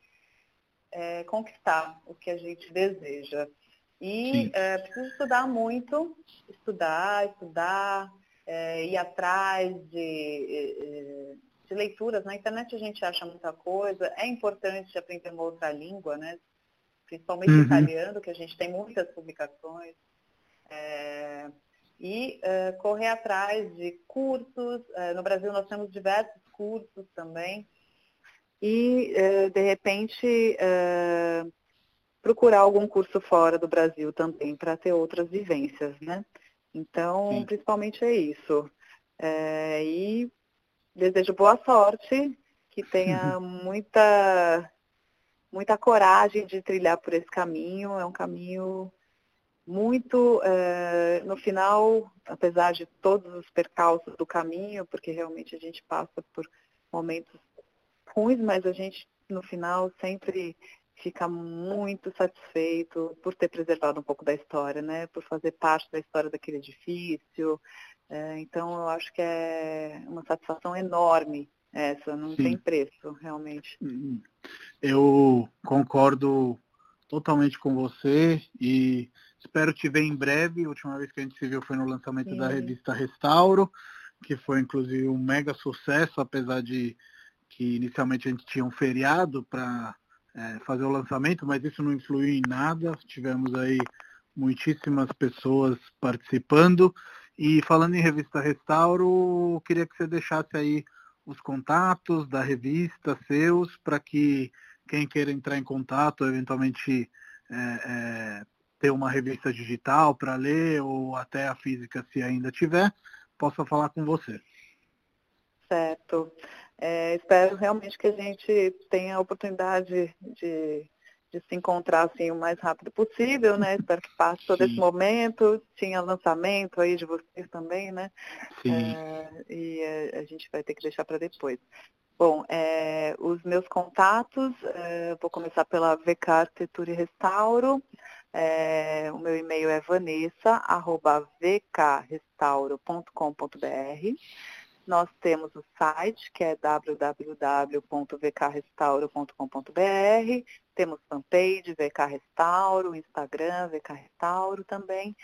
é, conquistar o que a gente deseja. E é, precisa estudar muito, estudar, estudar, é, ir atrás de, de leituras. Na internet a gente acha muita coisa. É importante aprender uma outra língua, né? principalmente uhum. italiano, que a gente tem muitas publicações. É, e é, correr atrás de cursos. É, no Brasil nós temos diversos cursos também. E, é, de repente, procurar algum curso fora do Brasil também, para ter outras vivências, né? Então, Sim. principalmente é isso. É, e desejo boa sorte, que tenha muita muita coragem de trilhar por esse caminho. É um caminho muito, é, no final, apesar de todos os percalços do caminho, porque realmente a gente passa por momentos ruins, mas a gente, no final, sempre fica muito satisfeito por ter preservado um pouco da história, né? Por fazer parte da história daquele edifício. É, então, eu acho que é uma satisfação enorme essa, não Sim. tem preço, realmente. Uhum. Eu concordo totalmente com você e espero te ver em breve. A última vez que a gente se viu foi no lançamento Sim. da revista Restauro, que foi inclusive um mega sucesso, apesar de que inicialmente a gente tinha um feriado para é, fazer o lançamento, mas isso não influiu em nada. Tivemos aí muitíssimas pessoas participando. E falando em revista Restauro, queria que você deixasse aí os contatos da revista seus para que quem queira entrar em contato, eventualmente é, é, ter uma revista digital para ler ou até a física, se ainda tiver, possa falar com você. Certo. É, espero realmente que a gente tenha a oportunidade de de se encontrar assim o mais rápido possível, né? Espero que passe todo Sim. esse momento. Tinha lançamento aí de vocês também, né? Sim. É, e é, a gente vai ter que deixar para depois. Bom, é, os meus contatos, é, vou começar pela VK Arquitetura e Restauro. É, o meu e-mail é vanessa.vkrestauro.com.br. Nós temos o site, que é www.vkrestauro.com.br. Temos fanpage, VK Restauro, Instagram, VK Restauro também.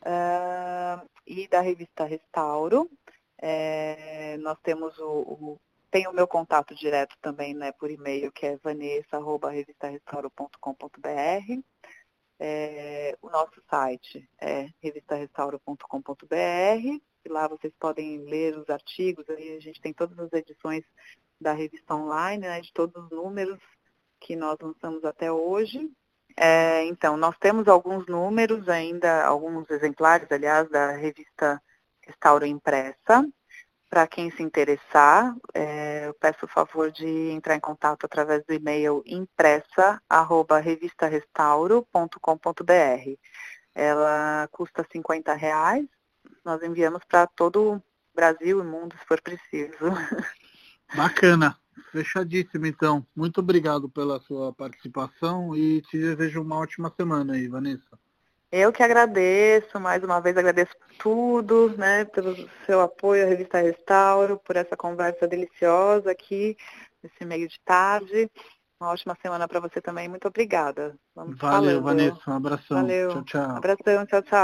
Uh, e da revista Restauro. É, nós temos o, o, tem o meu contato direto também né, por e-mail, que é vanessa.revistarestauro.com.br. É, o nosso site é revistarestauro.com.br e lá vocês podem ler os artigos, aí a gente tem todas as edições da revista online, né, de todos os números que nós lançamos até hoje. É, então, nós temos alguns números ainda, alguns exemplares, aliás, da revista Restauro Impressa. Para quem se interessar, é, eu peço o favor de entrar em contato através do e-mail impressa.revistarestauro.com.br. Ela custa 50 reais, nós enviamos para todo o Brasil e mundo, se for preciso. [laughs] Bacana. Fechadíssimo, então. Muito obrigado pela sua participação e te desejo uma ótima semana aí, Vanessa. Eu que agradeço, mais uma vez agradeço por tudo, né, pelo seu apoio à revista Restauro, por essa conversa deliciosa aqui, nesse meio de tarde. Uma ótima semana para você também. Muito obrigada. Vamos Valeu, falando. Vanessa. Um abração. Valeu. Tchau, tchau. Abração, tchau, tchau.